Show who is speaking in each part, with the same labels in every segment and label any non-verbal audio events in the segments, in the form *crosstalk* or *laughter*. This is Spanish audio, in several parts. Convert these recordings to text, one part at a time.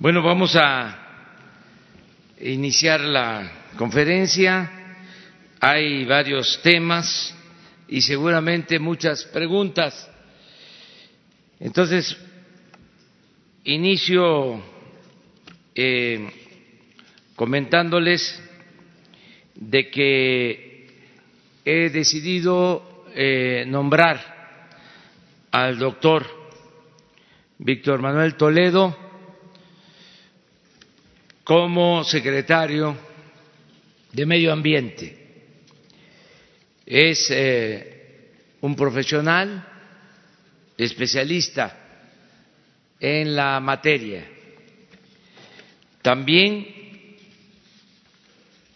Speaker 1: Bueno, vamos a iniciar la conferencia. Hay varios temas y seguramente muchas preguntas. Entonces, inicio eh, comentándoles de que he decidido eh, nombrar al doctor Víctor Manuel Toledo como secretario de Medio Ambiente. Es eh, un profesional especialista en la materia. También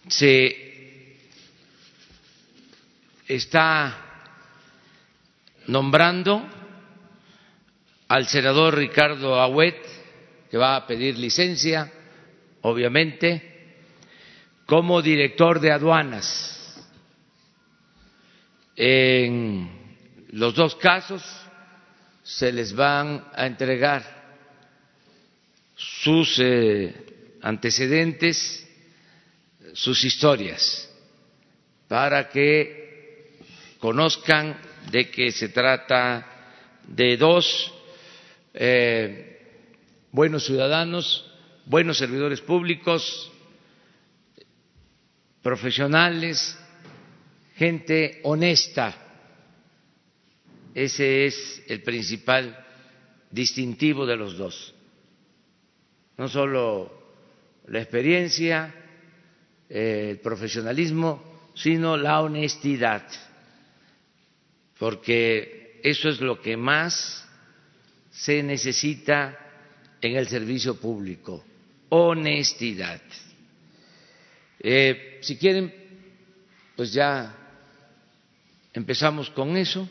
Speaker 1: se está nombrando al senador Ricardo Agüet, que va a pedir licencia obviamente, como director de aduanas. En los dos casos se les van a entregar sus eh, antecedentes, sus historias, para que conozcan de que se trata de dos eh, buenos ciudadanos buenos servidores públicos, profesionales, gente honesta. Ese es el principal distintivo de los dos. No solo la experiencia, el profesionalismo, sino la honestidad, porque eso es lo que más se necesita en el servicio público honestidad. Eh, si quieren, pues ya empezamos con eso,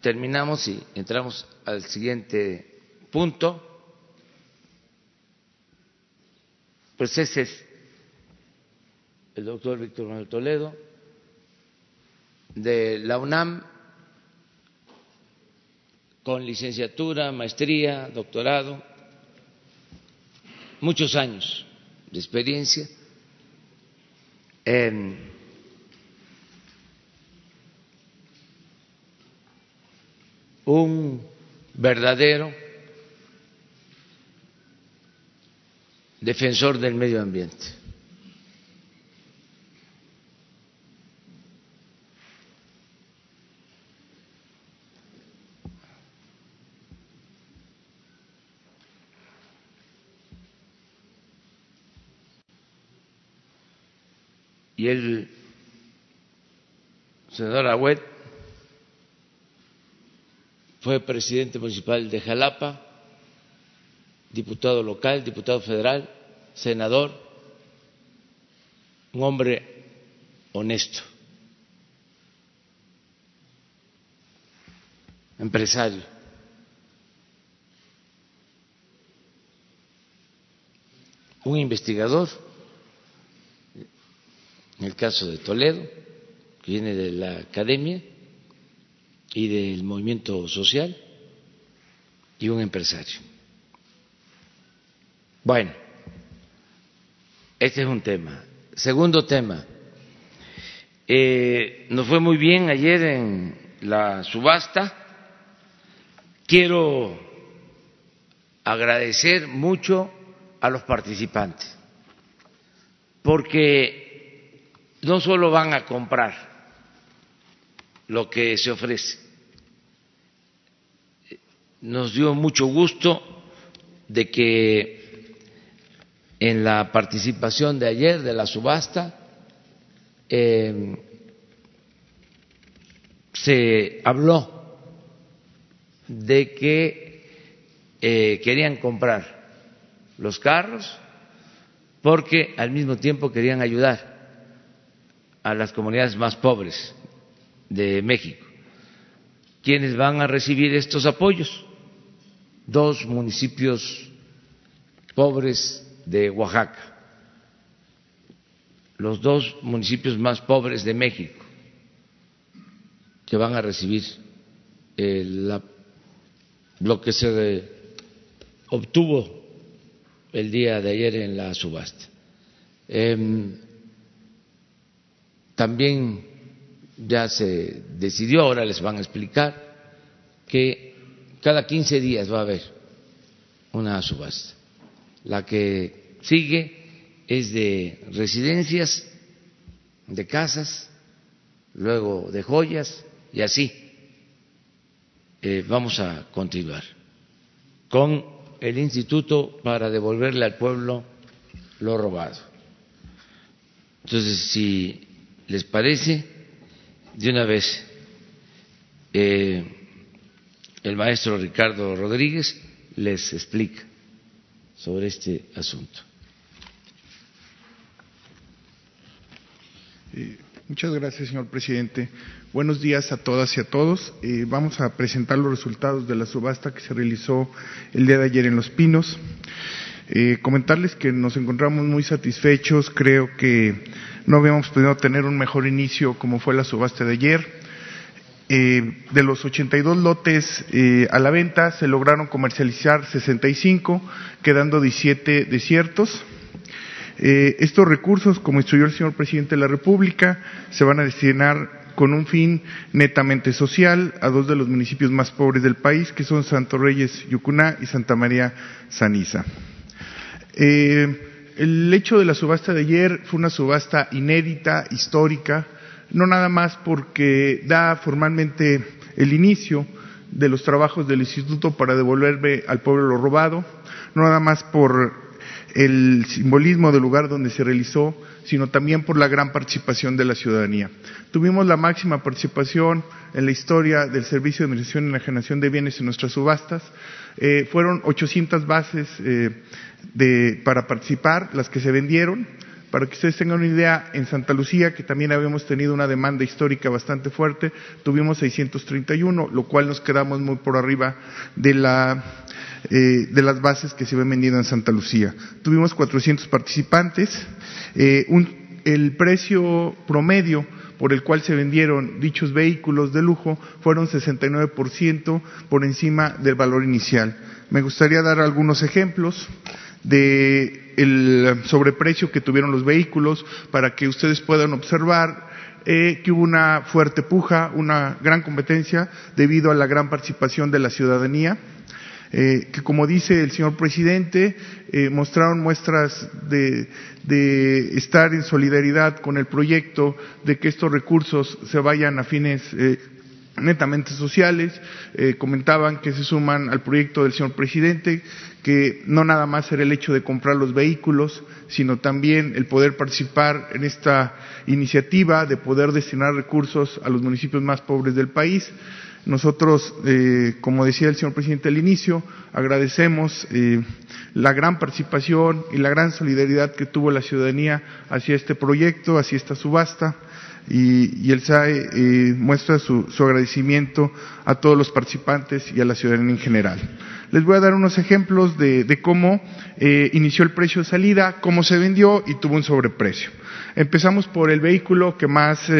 Speaker 1: terminamos y entramos al siguiente punto. Pues ese es el doctor Víctor Manuel Toledo de la UNAM con licenciatura, maestría, doctorado muchos años de experiencia. un verdadero defensor del medio ambiente. Y el senador Agüet fue presidente municipal de Jalapa, diputado local, diputado federal, senador, un hombre honesto, empresario. un investigador en el caso de Toledo, que viene de la academia y del movimiento social, y un empresario. Bueno, este es un tema. Segundo tema, eh, nos fue muy bien ayer en la subasta. Quiero agradecer mucho a los participantes, porque no solo van a comprar lo que se ofrece, nos dio mucho gusto de que en la participación de ayer de la subasta eh, se habló de que eh, querían comprar los carros porque al mismo tiempo querían ayudar a las comunidades más pobres de México. ¿Quiénes van a recibir estos apoyos? Dos municipios pobres de Oaxaca, los dos municipios más pobres de México, que van a recibir eh, lo que se obtuvo el día de ayer en la subasta. Em, también ya se decidió, ahora les van a explicar, que cada 15 días va a haber una subasta. La que sigue es de residencias, de casas, luego de joyas y así eh, vamos a continuar con el instituto para devolverle al pueblo lo robado. Entonces, si les parece, de una vez eh, el maestro Ricardo Rodríguez les explica sobre este asunto.
Speaker 2: Eh, muchas gracias, señor presidente. Buenos días a todas y a todos. Eh, vamos a presentar los resultados de la subasta que se realizó el día de ayer en Los Pinos. Comentarles que nos encontramos muy satisfechos. Creo que no habíamos podido tener un mejor inicio como fue la subasta de ayer. Eh, de los 82 lotes eh, a la venta se lograron comercializar 65, quedando 17 desiertos. Eh, estos recursos, como instruyó el señor presidente de la República, se van a destinar con un fin netamente social a dos de los municipios más pobres del país, que son Santo Reyes Yucuná y Santa María Saniza. El hecho de la subasta de ayer fue una subasta inédita, histórica, no nada más porque da formalmente el inicio de los trabajos del instituto para devolverme al pueblo lo robado, no nada más por el simbolismo del lugar donde se realizó, sino también por la gran participación de la ciudadanía. Tuvimos la máxima participación en la historia del Servicio de Administración y Enajenación de Bienes en nuestras subastas. Eh, fueron 800 bases eh, de, para participar, las que se vendieron. Para que ustedes tengan una idea, en Santa Lucía, que también habíamos tenido una demanda histórica bastante fuerte, tuvimos 631, lo cual nos quedamos muy por arriba de la eh, de las bases que se ven vendiendo en Santa Lucía. Tuvimos 400 participantes. Eh, un, el precio promedio por el cual se vendieron dichos vehículos de lujo fueron 69% por encima del valor inicial. Me gustaría dar algunos ejemplos de el sobreprecio que tuvieron los vehículos para que ustedes puedan observar eh, que hubo una fuerte puja, una gran competencia debido a la gran participación de la ciudadanía eh, que como dice el señor presidente, eh, mostraron muestras de, estar en solidaridad con el proyecto, de que estos recursos se vayan a fines eh, netamente sociales, comentaban que se suman al proyecto del señor presidente, que no nada más era el hecho de comprar los vehículos, sino también el poder participar en esta iniciativa de poder destinar recursos a los municipios más pobres del país. Nosotros, eh, como decía el señor presidente al inicio, agradecemos eh, la gran participación y la gran solidaridad que tuvo la ciudadanía hacia este proyecto, hacia esta subasta, y, el SAE eh, muestra su, agradecimiento a todos los participantes y a la ciudadanía en general. Les voy a dar unos ejemplos de, cómo inició el precio de salida, cómo se vendió y tuvo un sobreprecio. Empezamos por el vehículo que más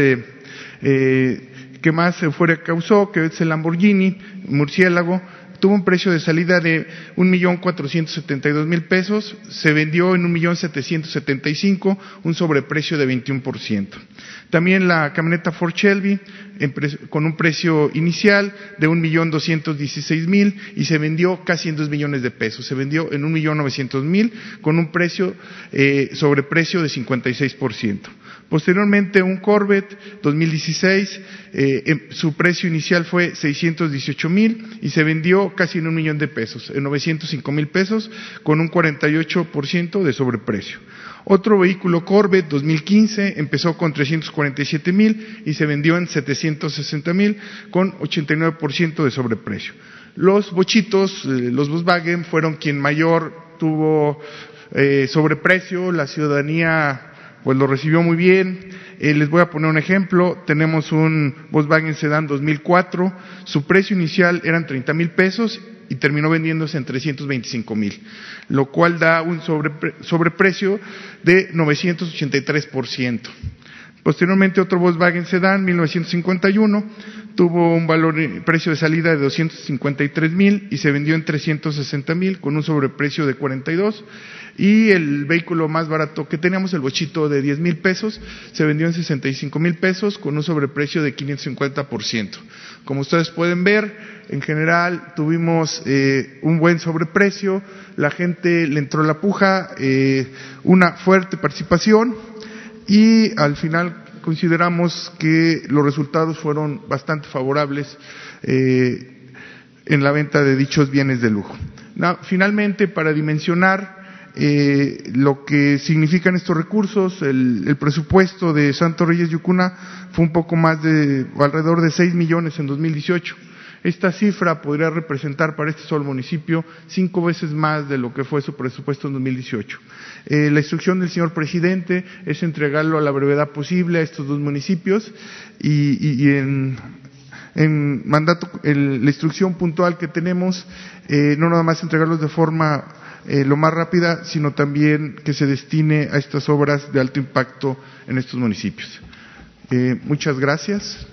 Speaker 2: que más fuera causó, que es el Lamborghini Murciélago, tuvo un precio de salida de un millón cuatrocientos setenta y dos mil pesos, se vendió en un millón setecientos setenta y cinco, un sobreprecio de 21%. También la camioneta Ford Shelby, con un precio inicial de un millón doscientos dieciséis mil y se vendió casi en dos millones de pesos. Se vendió en un millón novecientos mil con un precio eh, sobreprecio de 56%. Posteriormente, un Corvette 2016, eh, su precio inicial fue 618 mil y se vendió casi en un millón de pesos, en 905 mil pesos, con un 48% de sobreprecio. Otro vehículo Corvette 2015 empezó con 347 mil y se vendió en 760 mil con 89% de sobreprecio. Los bochitos, eh, los Volkswagen fueron quien mayor tuvo eh, sobreprecio, la ciudadanía pues lo recibió muy bien. Eh, les voy a poner un ejemplo. Tenemos un Volkswagen Sedan 2004. Su precio inicial eran 30 mil pesos y terminó vendiéndose en 325 mil, lo cual da un sobrepre sobreprecio de 983%. Posteriormente otro Volkswagen Sedan 1951 tuvo un valor precio de salida de 253 mil y se vendió en 360 mil con un sobreprecio de 42 y el vehículo más barato que teníamos, el bochito de 10 mil pesos, se vendió en 65 mil pesos con un sobreprecio de 550%. Como ustedes pueden ver, en general tuvimos eh, un buen sobreprecio, la gente le entró la puja, eh, una fuerte participación y al final consideramos que los resultados fueron bastante favorables eh, en la venta de dichos bienes de lujo. finalmente, para dimensionar eh, lo que significan estos recursos, el, presupuesto de Santo Reyes Yucuna fue un poco más de, alrededor de 6 millones en 2018. Esta cifra podría representar para este solo municipio cinco veces más de lo que fue su presupuesto en 2018. Eh, la instrucción del señor presidente es entregarlo a la brevedad posible a estos dos municipios y, en, mandato, la instrucción puntual que tenemos, eh, no nada más entregarlos de forma eh, lo más rápida, sino también que se destine a estas obras de alto impacto en estos municipios. muchas gracias.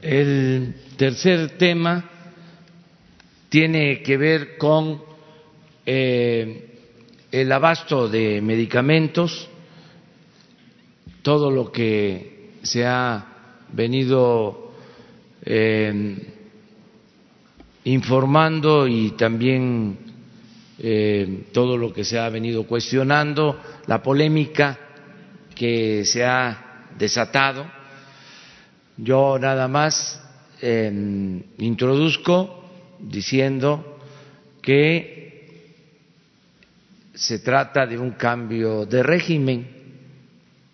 Speaker 1: El tercer tema tiene que ver con eh, el abasto de medicamentos, todo lo que se ha venido eh, informando y también eh, todo lo que se ha venido cuestionando, la polémica que se ha desatado yo nada más em, introduzco diciendo que se trata de un cambio de régimen,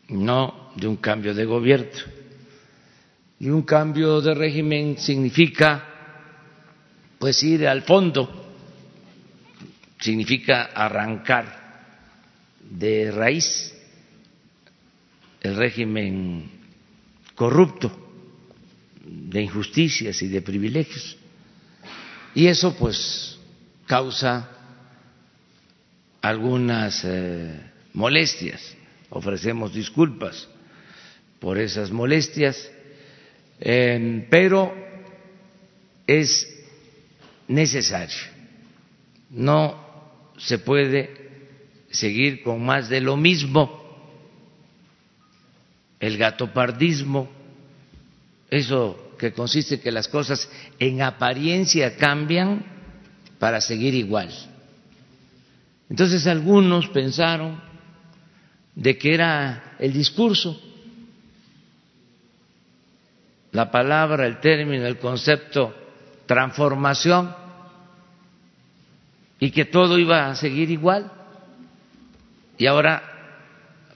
Speaker 1: no de un cambio de gobierno. Y un cambio de régimen significa pues ir al fondo, significa arrancar de raíz el régimen corrupto de injusticias y de privilegios. Y eso pues causa algunas eh, molestias. Ofrecemos disculpas por esas molestias, em, pero es necesario. No se puede seguir con más de lo mismo, el gatopardismo eso que consiste que las cosas en apariencia cambian para seguir igual. Entonces algunos pensaron de que era el discurso, la palabra, el término, el concepto transformación y que todo iba a seguir igual. Y ahora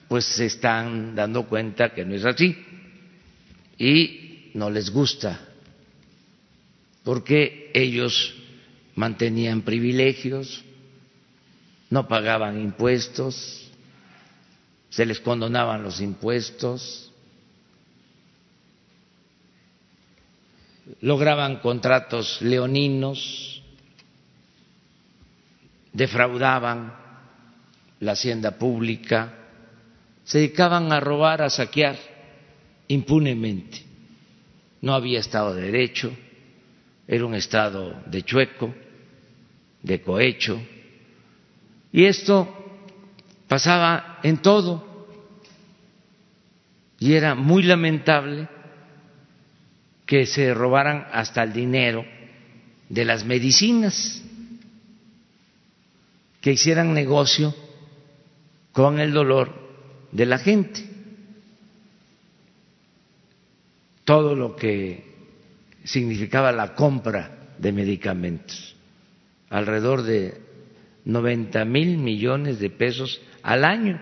Speaker 1: pues se están dando cuenta que no es así. Y no les gusta, porque ellos mantenían privilegios, no pagaban impuestos, se les condonaban los impuestos, lograban contratos leoninos, defraudaban la hacienda pública, se dedicaban a robar, a saquear impunemente. No había Estado de Derecho, era un Estado de chueco, de cohecho, y esto pasaba en todo, y era muy lamentable que se robaran hasta el dinero de las medicinas, que hicieran negocio con el dolor de la gente. todo lo que significaba la compra de medicamentos, alrededor de 90 mil millones de pesos al año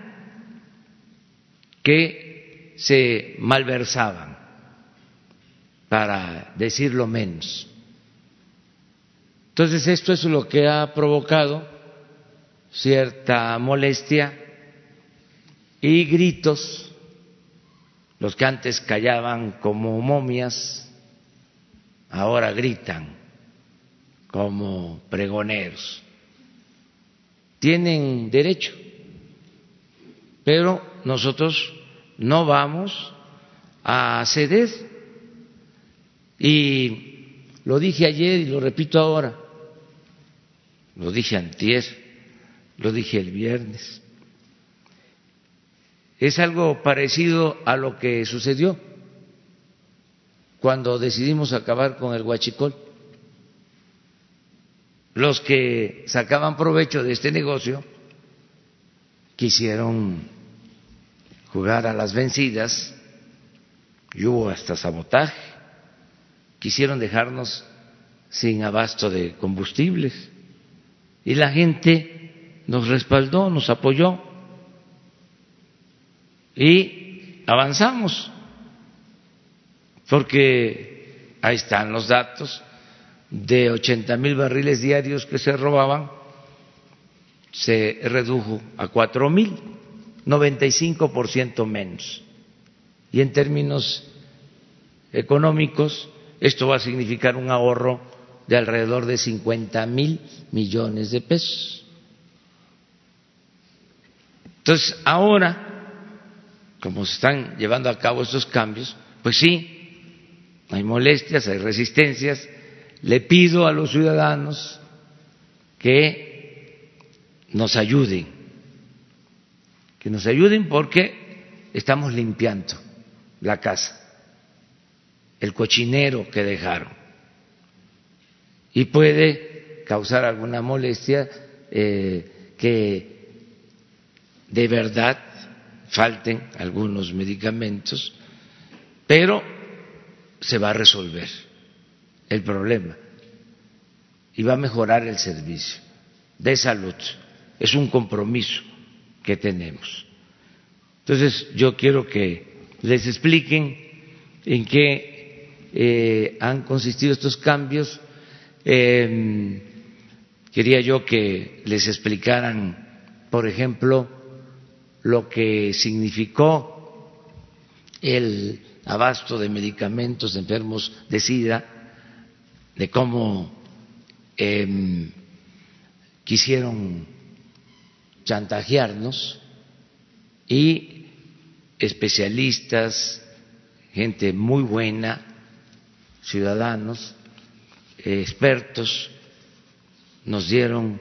Speaker 1: que se malversaban, para decirlo menos. Entonces esto es lo que ha provocado cierta molestia y gritos los que antes callaban como momias, ahora gritan como pregoneros. Tienen derecho Pero nosotros no vamos a ceder. Y lo dije ayer y lo repito ahora, lo dije antier, lo dije el viernes. Es algo parecido a lo que sucedió cuando decidimos acabar con el huachicol. Los que sacaban provecho de este negocio quisieron jugar a las vencidas y hubo hasta sabotaje. Quisieron dejarnos sin abasto de combustibles y la gente nos respaldó, nos apoyó y avanzamos porque ahí están los datos de 80 mil barriles diarios que se robaban, se redujo a cuatro mil, 95% menos. Y en términos económicos, esto va a significar un ahorro de alrededor de 50 mil millones de pesos. Entonces, ahora, como se están llevando a cabo estos cambios, pues sí, hay molestias, hay resistencias. Le pido a los ciudadanos que nos ayuden, que nos ayuden porque estamos limpiando la casa, el cochinero que dejaron. Y puede causar alguna molestia eh, que de verdad falten algunos medicamentos, pero se va a resolver el problema y va a mejorar el servicio de salud. Es un compromiso que tenemos. Entonces, yo quiero que les expliquen en qué eh, han consistido estos cambios. Em, quería yo que les explicaran, por ejemplo, lo que significó el abasto de medicamentos enfermos de SIDA, de cómo em, quisieron chantajearnos y especialistas, gente muy buena, ciudadanos, expertos, nos dieron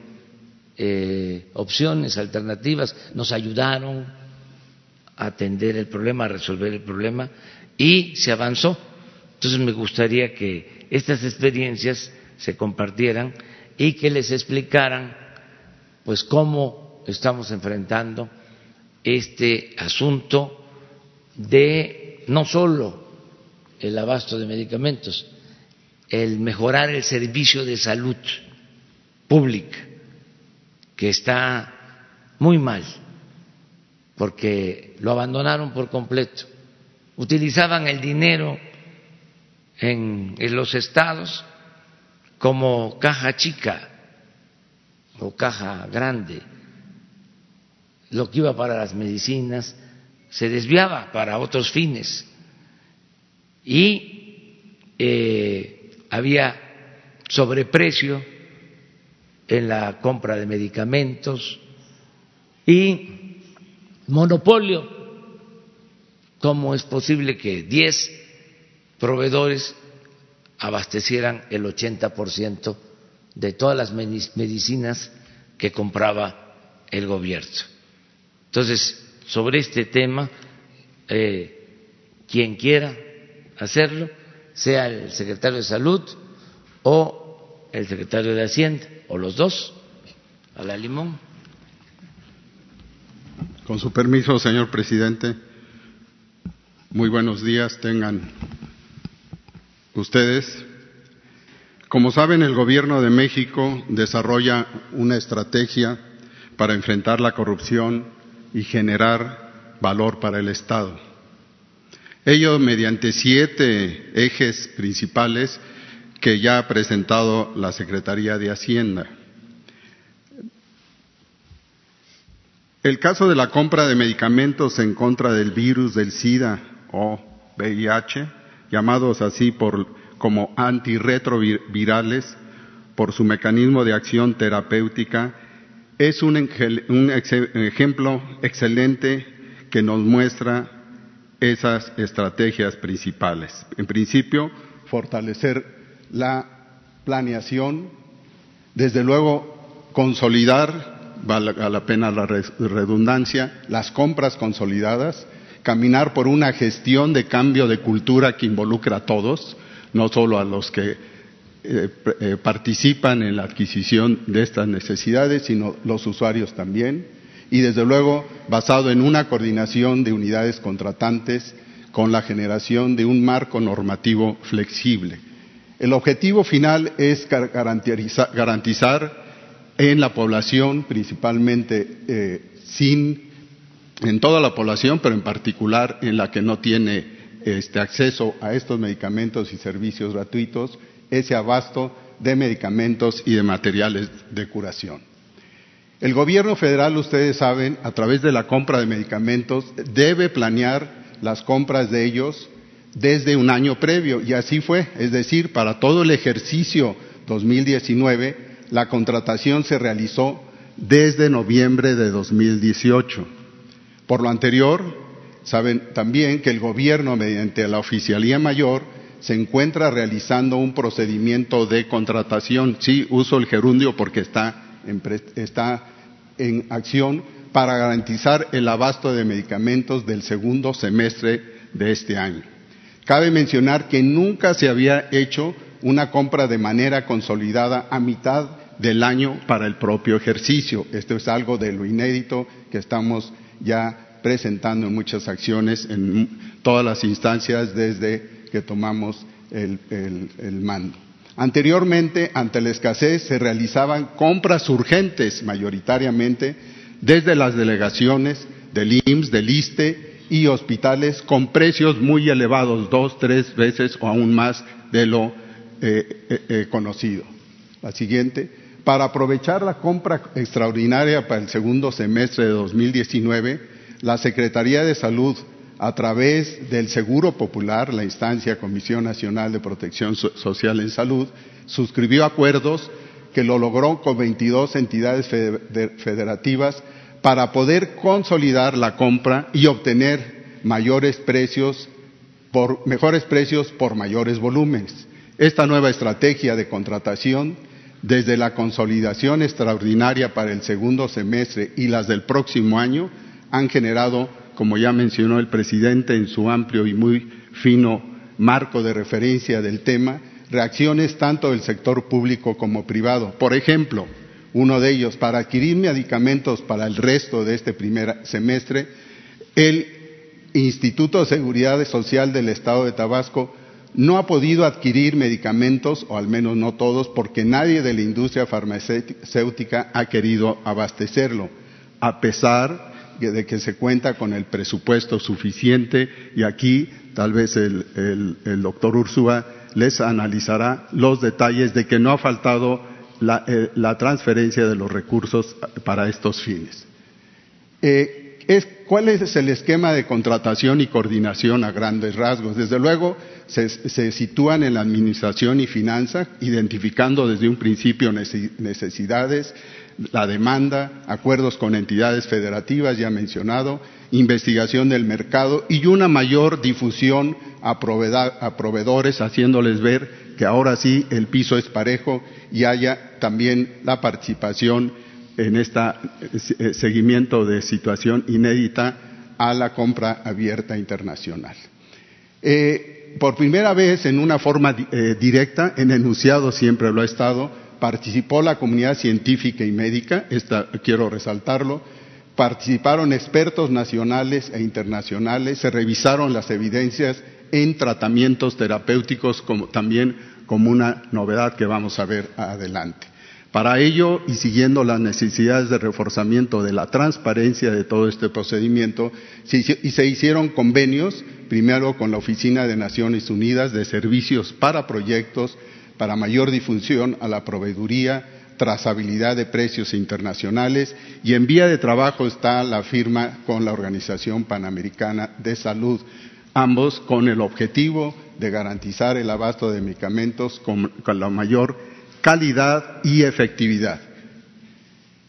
Speaker 1: eh, opciones, alternativas, nos ayudaron a atender el problema, a resolver el problema y se avanzó. Entonces me gustaría que estas experiencias se compartieran y que les explicaran pues cómo estamos enfrentando este asunto de no solo el abasto de medicamentos, el mejorar el servicio de salud pública, que está muy mal, porque lo abandonaron por completo utilizaban el dinero en, los estados como caja chica o caja grande. Lo que iba para las medicinas se desviaba para otros fines y eh, había sobreprecio en la compra de medicamentos y monopolio ¿Cómo es posible que 10 proveedores abastecieran el 80% de todas las medicinas que compraba el gobierno? Entonces, sobre este tema, eh, quien quiera hacerlo, sea el secretario de Salud o el secretario de Hacienda, o los dos, a la limón.
Speaker 3: Con su permiso, señor presidente. Muy buenos días tengan ustedes. Como saben, el Gobierno de México desarrolla una estrategia para enfrentar la corrupción y generar valor para el Estado. Ello mediante siete ejes principales que ya ha presentado la Secretaría de Hacienda. El caso de la compra de medicamentos en contra del virus del SIDA o VIH, llamados así por, como antirretrovirales por su mecanismo de acción terapéutica, es un, ejemplo excelente que nos muestra esas estrategias principales. En principio, fortalecer la planeación, desde luego consolidar, vale la pena la redundancia, las compras consolidadas, caminar por una gestión de cambio de cultura que involucra a todos, no solo a los que eh, eh, participan en la adquisición de estas necesidades, sino los usuarios también, y desde luego basado en una coordinación de unidades contratantes con la generación de un marco normativo flexible. El objetivo final es garantizar en la población, principalmente eh, sin en toda la población, pero en particular en la que no tiene este acceso a estos medicamentos y servicios gratuitos, ese abasto de medicamentos y de materiales de curación. El gobierno federal, ustedes saben, a través de la compra de medicamentos, debe planear las compras de ellos desde un año previo, y así fue, es decir, para todo el ejercicio 2019, la contratación se realizó desde noviembre de 2018. Por lo anterior, saben también que el gobierno, mediante la oficialía mayor, se encuentra realizando un procedimiento de contratación. Sí, uso el gerundio porque está está en acción para garantizar el abasto de medicamentos del segundo semestre de este año. Cabe mencionar que nunca se había hecho una compra de manera consolidada a mitad del año para el propio ejercicio. Esto es algo de lo inédito que estamos ya presentando en muchas acciones en todas las instancias desde que tomamos el, mando. Anteriormente, ante la escasez, se realizaban compras urgentes mayoritariamente desde las delegaciones del IMSS, del ISTE y hospitales con precios muy elevados, dos, tres veces o aún más de lo eh, eh, eh, conocido. La siguiente para aprovechar la compra extraordinaria para el segundo semestre de 2019, la Secretaría de Salud, a través del Seguro Popular, la instancia Comisión Nacional de Protección Social en Salud, suscribió acuerdos que lo logró con 22 entidades federativas para poder consolidar la compra y obtener mayores precios por mejores precios por mayores volúmenes. Esta nueva estrategia de contratación desde la consolidación extraordinaria para el segundo semestre y las del próximo año, han generado, como ya mencionó el presidente en su amplio y muy fino marco de referencia del tema, reacciones tanto del sector público como privado. Por ejemplo, uno de ellos, para adquirir medicamentos para el resto de este primer semestre, el Instituto de Seguridad Social del Estado de Tabasco no ha podido adquirir medicamentos, o al menos no todos, porque nadie de la industria farmacéutica ha querido abastecerlo, a pesar de que se cuenta con el presupuesto suficiente y aquí tal vez el, doctor Ursúa les analizará los detalles de que no ha faltado la, eh, transferencia de los recursos para estos fines. Eh, ¿Cuál es el esquema de contratación y coordinación a grandes rasgos? Desde luego, se, sitúan en la administración y finanzas, identificando desde un principio necesidades, la demanda, acuerdos con entidades federativas, ya mencionado, investigación del mercado y una mayor difusión a, proveedores, haciéndoles ver que ahora sí el piso es parejo y haya también la participación en este seguimiento de situación inédita a la compra abierta internacional. Eh, por primera vez, en una forma eh, directa, en enunciado siempre lo ha estado, participó la comunidad científica y médica, esta, quiero resaltarlo, participaron expertos nacionales e internacionales, se revisaron las evidencias en tratamientos terapéuticos como, también como una novedad que vamos a ver adelante. Para ello, y siguiendo las necesidades de reforzamiento de la transparencia de todo este procedimiento, se hicieron convenios, primero con la Oficina de Naciones Unidas de Servicios para Proyectos para mayor difusión a la proveeduría, trazabilidad de precios internacionales y en vía de trabajo está la firma con la Organización Panamericana de Salud, ambos con el objetivo de garantizar el abasto de medicamentos con la mayor calidad y efectividad.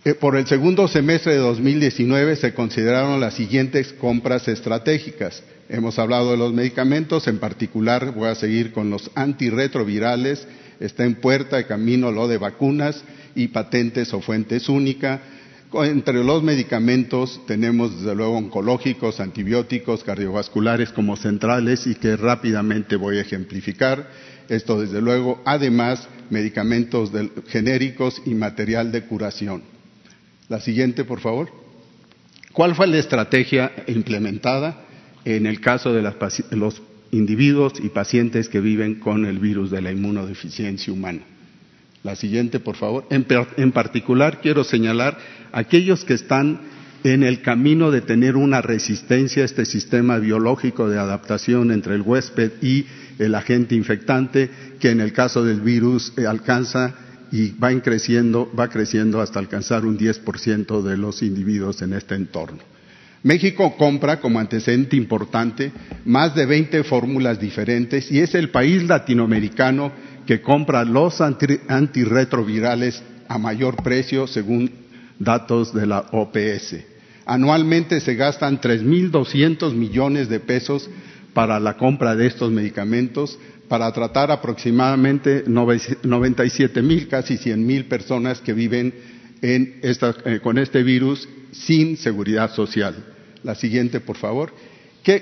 Speaker 3: Eh, por el segundo semestre de 2019 se consideraron las siguientes compras estratégicas. Hemos hablado de los medicamentos, en particular voy a seguir con los antirretrovirales, está en puerta de camino lo de vacunas y patentes o fuentes únicas. Entre los medicamentos tenemos desde luego oncológicos, antibióticos, cardiovasculares como centrales y que rápidamente voy a ejemplificar. Esto desde luego, además, medicamentos genéricos y material de curación. La siguiente, por favor. ¿Cuál fue la estrategia implementada en el caso de los individuos y pacientes que viven con el virus de la inmunodeficiencia humana? La siguiente, por favor. En, en particular, quiero señalar aquellos que están en el camino de tener una resistencia a este sistema biológico de adaptación entre el huésped y el agente infectante, que en el caso del virus eh, alcanza y va creciendo, va creciendo hasta alcanzar un 10% de los individuos en este entorno. México compra como antecedente importante más de 20 fórmulas diferentes y es el país latinoamericano que compra los antirretrovirales a mayor precio según datos de la OPS. Anualmente se gastan 3.200 millones de pesos para la compra de estos medicamentos, para tratar aproximadamente 97 mil, casi 100 mil personas que viven eh, con este virus sin seguridad social. La siguiente, por favor.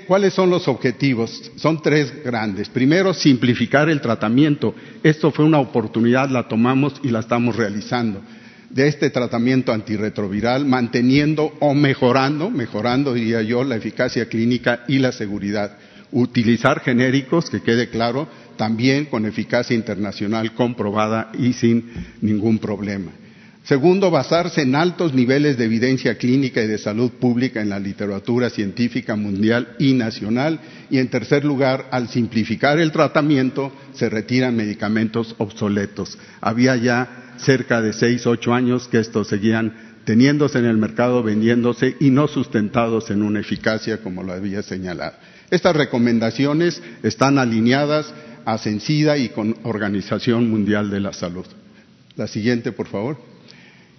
Speaker 3: ¿Cuáles son los objetivos? Son tres grandes. Primero, simplificar el tratamiento. Esto fue una oportunidad, la tomamos y la estamos realizando. De este tratamiento antirretroviral, manteniendo o mejorando, mejorando diría yo, la eficacia clínica y la seguridad utilizar genéricos, que quede claro, también con eficacia internacional comprobada y sin ningún problema. Segundo, basarse en altos niveles de evidencia clínica y de salud pública en la literatura científica mundial y nacional. Y en tercer lugar, al simplificar el tratamiento, se retiran medicamentos obsoletos. Había ya cerca de seis, ocho años que estos seguían teniéndose en el mercado, vendiéndose y no sustentados en una eficacia como lo había señalado. Estas recomendaciones están alineadas a Censida y con Organización Mundial de la Salud. La siguiente, por favor.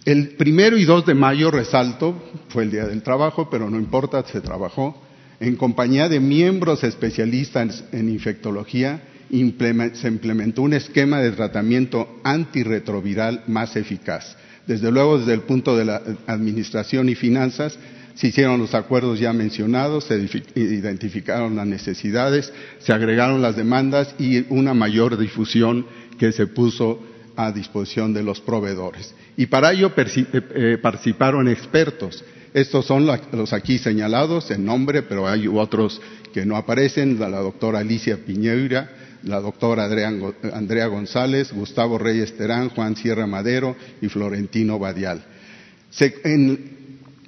Speaker 3: El primero y dos de mayo, resalto, fue el Día del Trabajo, pero no importa, se trabajó, en compañía de miembros especialistas en infectología, se implementó un esquema de tratamiento antirretroviral más eficaz. Desde luego, desde el punto de la administración y finanzas, se hicieron los acuerdos ya mencionados, se identificaron las necesidades, se agregaron las demandas y una mayor difusión que se puso a disposición de los proveedores. Y para ello eh, eh, participaron expertos. Estos son los aquí señalados en nombre, pero hay otros que no aparecen, la, doctora Alicia Piñeira, la doctora Andrea González, Gustavo Reyes Terán, Juan Sierra Madero y Florentino Badial. en,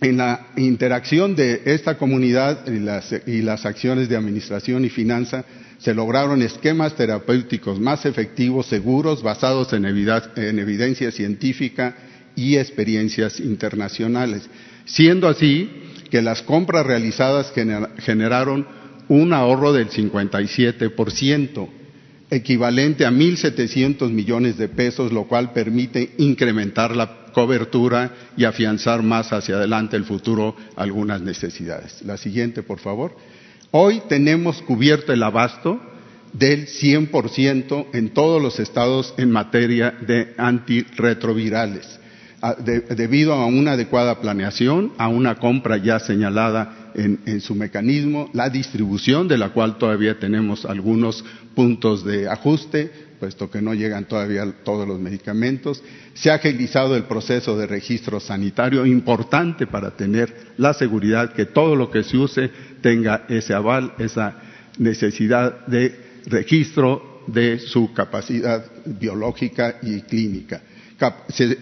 Speaker 3: la interacción de esta comunidad y las, acciones de administración y finanza se lograron esquemas terapéuticos más efectivos, seguros, basados en, evidencia científica y experiencias internacionales, siendo así que las compras realizadas generaron un ahorro del 57%, equivalente a 1.700 millones de pesos, lo cual permite incrementar la cobertura y afianzar más hacia adelante el futuro algunas necesidades. La siguiente, por favor. Hoy tenemos cubierto el abasto del 100% en todos los estados en materia de antirretrovirales, debido a una adecuada planeación, a una compra ya señalada en, su mecanismo, la distribución de la cual todavía tenemos algunos puntos de ajuste, puesto que no llegan todavía todos los medicamentos. Se ha agilizado el proceso de registro sanitario, importante para tener la seguridad que todo lo que se use tenga ese aval, esa necesidad de registro de su capacidad biológica y clínica.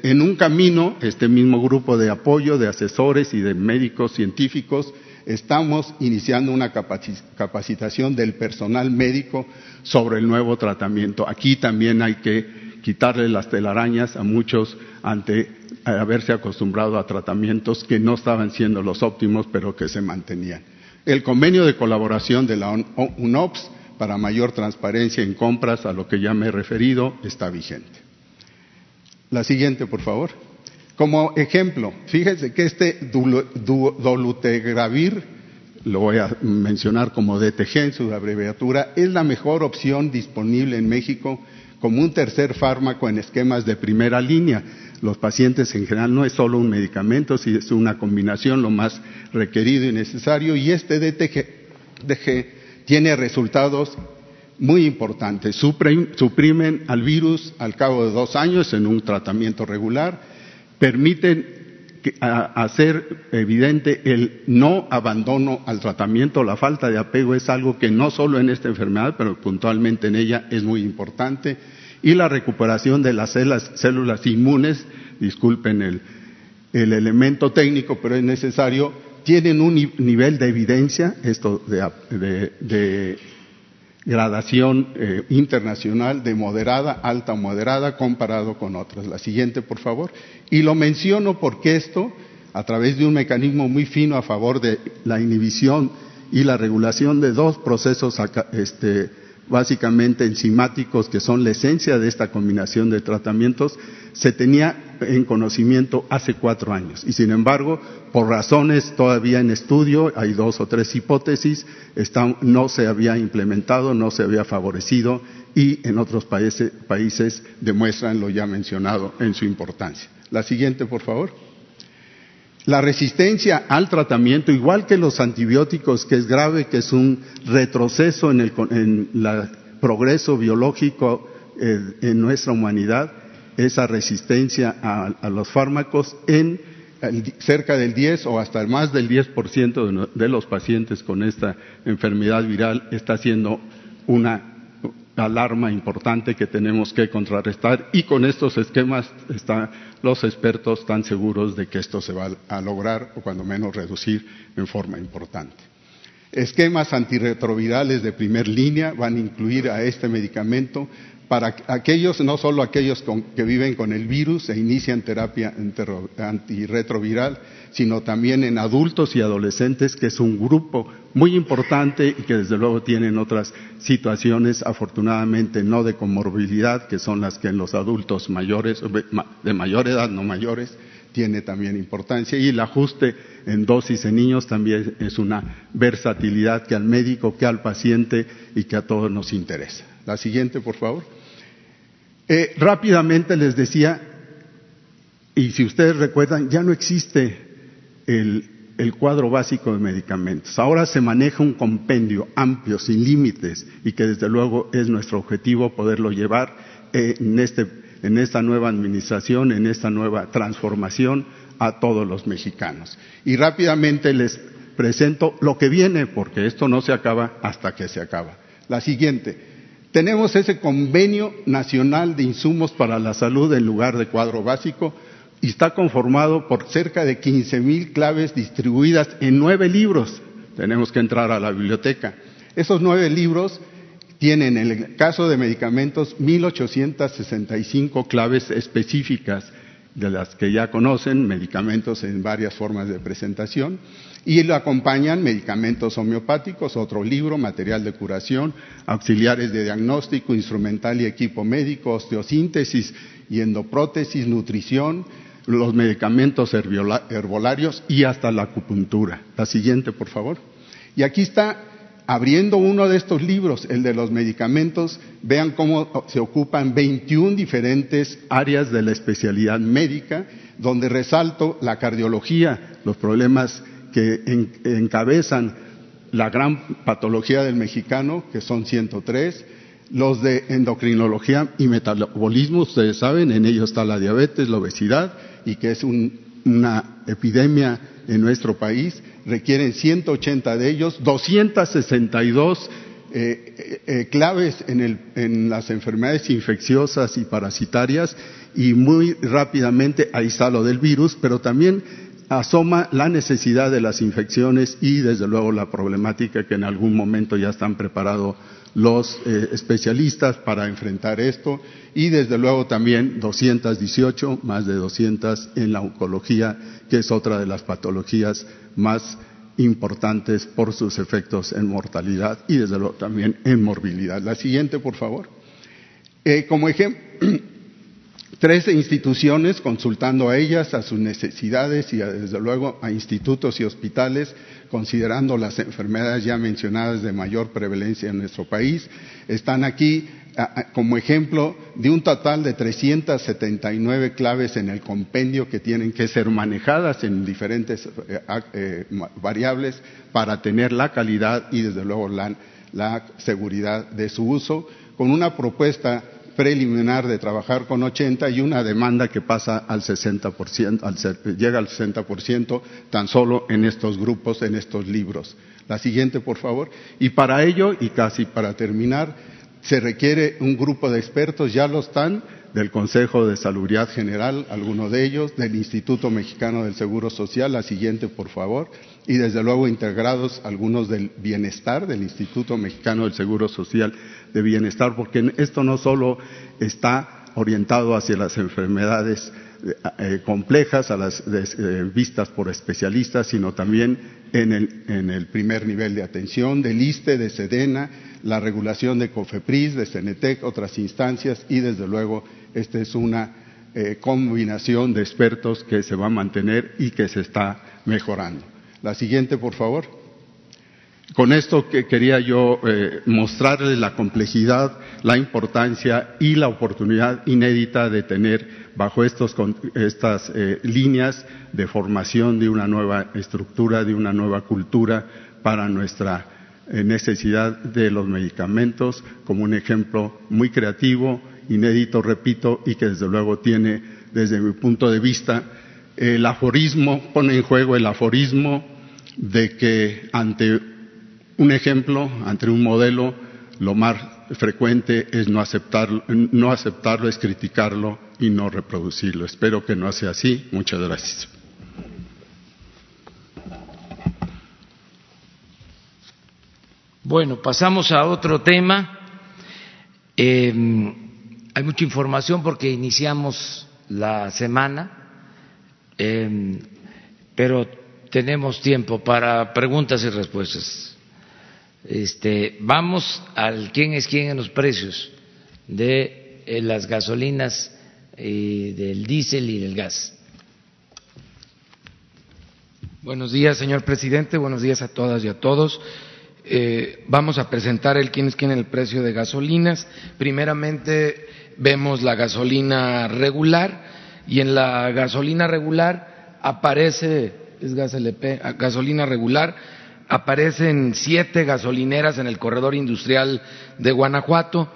Speaker 3: En un camino, este mismo grupo de apoyo de asesores y de médicos científicos estamos iniciando una capacitación del personal médico sobre el nuevo tratamiento. Aquí también hay que quitarle las telarañas a muchos ante haberse acostumbrado a tratamientos que no estaban siendo los óptimos, pero que se mantenían. El convenio de colaboración de la UNOPS para mayor transparencia en compras, a lo que ya me he referido, está vigente. La siguiente, por favor. Como ejemplo, fíjense que este dolutegravir, lo voy a mencionar como DTG en su abreviatura, es la mejor opción disponible en México como un tercer fármaco en esquemas de primera línea. Los pacientes en general no es solo un medicamento, sino es una combinación lo más requerido y necesario y este DTG tiene resultados muy importantes. Suprimen al virus al cabo de dos años en un tratamiento regular permiten hacer evidente el no abandono al tratamiento, la falta de apego es algo que no solo en esta enfermedad, pero puntualmente en ella es muy importante, y la recuperación de las células, inmunes, disculpen el, elemento técnico, pero es necesario, tienen un nivel de evidencia, esto de gradación eh, internacional de moderada, alta o moderada comparado con otras. La siguiente, por favor. Y lo menciono porque esto, a través de un mecanismo muy fino a favor de la inhibición y la regulación de dos procesos este, básicamente enzimáticos que son la esencia de esta combinación de tratamientos, se tenía en conocimiento hace cuatro años. Y sin embargo, por razones todavía en estudio, hay dos o tres hipótesis, no se había implementado, no se había favorecido y en otros países, demuestran lo ya mencionado en su importancia. La siguiente, por favor. La resistencia al tratamiento, igual que los antibióticos, que es grave, que es un retroceso en el progreso biológico eh, en nuestra humanidad, esa resistencia a, los fármacos en cerca del 10 o hasta más del 10% de, de los pacientes con esta enfermedad viral está siendo una alarma importante que tenemos que contrarrestar y con estos esquemas los expertos tan seguros de que esto se va a lograr o cuando menos reducir en forma importante. Esquemas antirretrovirales de primer línea van a incluir a este medicamento para aquellos, no solo aquellos que viven con el virus e inician terapia antirretroviral, sino también en adultos y adolescentes, que es un grupo muy importante y que desde luego tienen otras situaciones, afortunadamente no de comorbilidad, que son las que en los adultos mayores, de mayor edad, no mayores, tiene también importancia. Y el ajuste en dosis en niños también es una versatilidad que al médico, que al paciente y que a todos nos interesa. La siguiente, por favor. Eh, rápidamente les decía, y si ustedes recuerdan, ya no existe el, cuadro básico de medicamentos. Ahora se maneja un compendio amplio, sin límites, y que desde luego es nuestro objetivo poderlo llevar eh, en, este, en esta nueva administración, en esta nueva transformación a todos los mexicanos. Y rápidamente les presento lo que viene, porque esto no se acaba hasta que se acaba. La siguiente. Tenemos ese convenio nacional de insumos para la salud en lugar de cuadro básico y está conformado por cerca de 15 mil claves distribuidas en nueve libros. Tenemos que entrar a la biblioteca. Esos nueve libros tienen, en el caso de medicamentos, 1.865 claves específicas de las que ya conocen, medicamentos en varias formas de presentación, y lo acompañan medicamentos homeopáticos, otro libro, material de curación, auxiliares de diagnóstico, instrumental y equipo médico, osteosíntesis y endoprótesis, nutrición, los medicamentos herbolarios y hasta la acupuntura. La siguiente, por favor. Y aquí está abriendo uno de estos libros, el de los medicamentos, vean cómo se ocupan 21 diferentes áreas de la especialidad médica, donde resalto la cardiología, los problemas que encabezan la gran patología del mexicano, que son 103, los de endocrinología y metabolismo, ustedes saben, en ellos está la diabetes, la obesidad, y que es una epidemia en nuestro país, requieren 180 de ellos, 262 eh, eh, eh, claves en, en, las enfermedades infecciosas y parasitarias y muy rápidamente ahí está del virus, pero también asoma la necesidad de las infecciones y desde luego la problemática que en algún momento ya están preparados los eh, especialistas para enfrentar esto y desde luego también 218, más de 200 en la oncología, que es otra de las patologías más importantes por sus efectos en mortalidad y desde luego también en morbilidad. La siguiente, por favor. Eh, como ejemplo, *clears throat* Trece instituciones, consultando a ellas, a sus necesidades y desde luego a institutos y hospitales, considerando las enfermedades ya mencionadas de mayor prevalencia en nuestro país, están aquí como ejemplo de un total de 379 claves en el compendio que tienen que ser manejadas en diferentes eh, eh, variables para tener la calidad y desde luego la seguridad de su uso, con una propuesta preliminar de trabajar con 80 y una demanda que pasa al 60%, al, llega al 60% tan solo en estos grupos, en estos libros. La siguiente, por favor. Y para ello, y casi para terminar, se requiere un grupo de expertos, ya lo están, del Consejo de Salubridad General, algunos de ellos, del Instituto Mexicano del Seguro Social, la siguiente, por favor, y desde luego integrados algunos del bienestar, del Instituto Mexicano del Seguro Social de Bienestar, porque esto no solo está orientado hacia las enfermedades eh, eh, complejas, a las eh, vistas por especialistas, sino también en el, primer nivel de atención del ISTE, de SEDENA, la regulación de COFEPRIS, de CENETEC, otras instancias y desde luego esta es una combinación de expertos que se va a mantener y que se está mejorando. La siguiente, por favor. Con esto que quería yo eh, mostrarles la complejidad, la importancia y la oportunidad inédita de tener bajo estas eh, líneas de formación de una nueva estructura, de una nueva cultura para nuestra eh, necesidad de los medicamentos, como un ejemplo muy creativo, inédito, repito, y que desde luego tiene, desde mi punto de vista, el aforismo, pone en juego el aforismo de que ante un ejemplo, ante un modelo, lo más frecuente es no aceptarlo, no aceptarlo, es criticarlo y no reproducirlo. Espero que no sea así. Muchas gracias.
Speaker 1: Bueno, pasamos a otro tema. Eh, hay mucha información porque iniciamos la semana, eh, pero tenemos tiempo para preguntas y respuestas. Este, vamos al quién es quién en los precios de eh, las gasolinas, y del diésel y del gas.
Speaker 4: Buenos días, señor presidente. Buenos días a todas y a todos. Eh, vamos a presentar el quién es quién en el precio de gasolinas. Primeramente vemos la gasolina regular y en la gasolina regular aparece es gas LP, gasolina regular. Aparecen siete gasolineras en el corredor industrial de Guanajuato.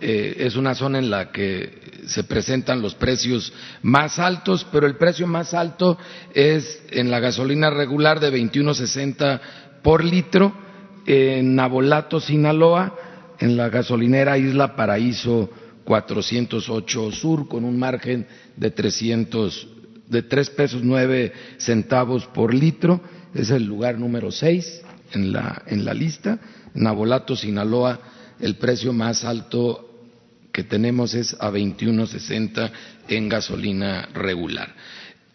Speaker 4: Eh, es una zona en la que se presentan los precios más altos, pero el precio más alto es en la gasolina regular de 21.60 por litro, en Nabolato, Sinaloa, en la gasolinera Isla Paraíso 408 Sur, con un margen de 300 de tres pesos nueve centavos por litro, es el lugar número seis en la, en la lista. En Abolato, Sinaloa, el precio más alto que tenemos es a 21.60 en gasolina regular.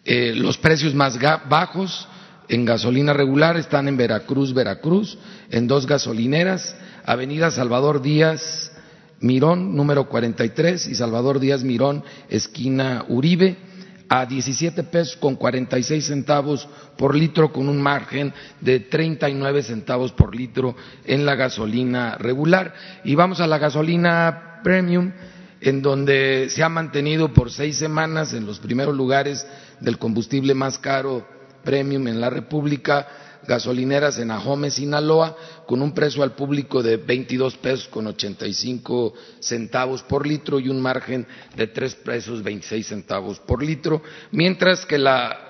Speaker 4: Eh, los precios más bajos en gasolina regular están en Veracruz, Veracruz, en dos gasolineras, Avenida Salvador Díaz Mirón, número 43, y Salvador Díaz Mirón, esquina Uribe a 17 pesos con 46 centavos por litro con un margen de 39 centavos por litro en la gasolina regular. Y vamos a la gasolina premium, en donde se ha mantenido por seis semanas en los primeros lugares del combustible más caro premium en la República gasolineras en Ajome, Sinaloa, con un precio al público de 22 pesos con 85 centavos por litro y un margen de 3 pesos 26 centavos por litro, mientras que la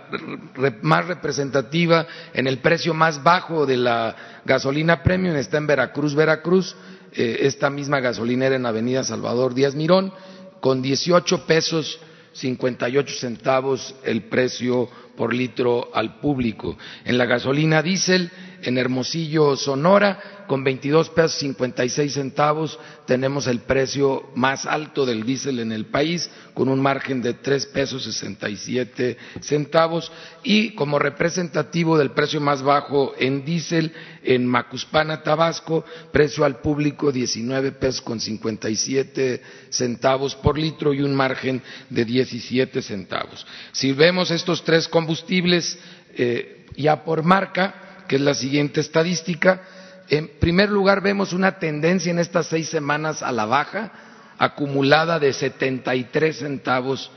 Speaker 4: más representativa en el precio más bajo de la gasolina premium está en Veracruz, Veracruz, eh, esta misma gasolinera en Avenida Salvador Díaz Mirón, con 18 pesos 58 centavos el precio por litro al público. En la gasolina diésel en Hermosillo, Sonora, con 22 pesos 56 centavos tenemos el precio más alto del diésel en el país, con un margen de 3 pesos 67 centavos. Y como representativo del precio más bajo en diésel, en Macuspana, Tabasco, precio al público 19 pesos con 57 centavos por litro y un margen de 17 centavos. Si vemos estos tres combustibles eh, ya por marca, que es la siguiente estadística, en primer lugar, vemos una tendencia en estas seis semanas a la baja, acumulada de 73 centavos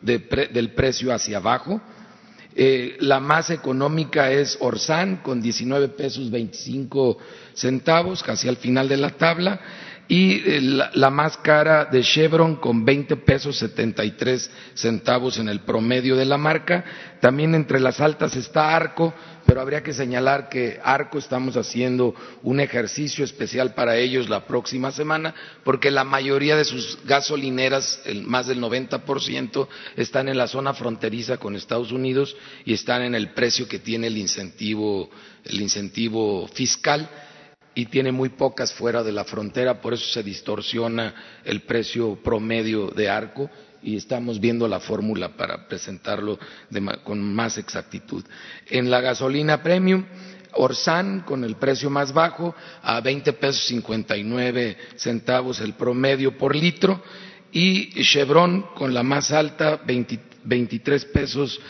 Speaker 4: del precio hacia abajo. Eh, la más económica es Orsan, con 19 pesos 25 centavos, casi al final de la tabla y eh, la, más cara de Chevron con 20 pesos 73 centavos en el promedio de la marca. También entre las altas está Arco, pero habría que señalar que Arco estamos haciendo un ejercicio especial para ellos la próxima semana, porque la mayoría de sus gasolineras, más del 90%, están en la zona fronteriza con Estados Unidos y están en el precio que tiene el incentivo, el incentivo fiscal y tiene muy pocas fuera de la frontera, por eso se distorsiona el precio promedio de arco y estamos viendo la fórmula para presentarlo con más exactitud. En la gasolina premium, Orsan con el precio más bajo a 20 pesos 59 centavos el promedio por litro y Chevron con la más alta 23 pesos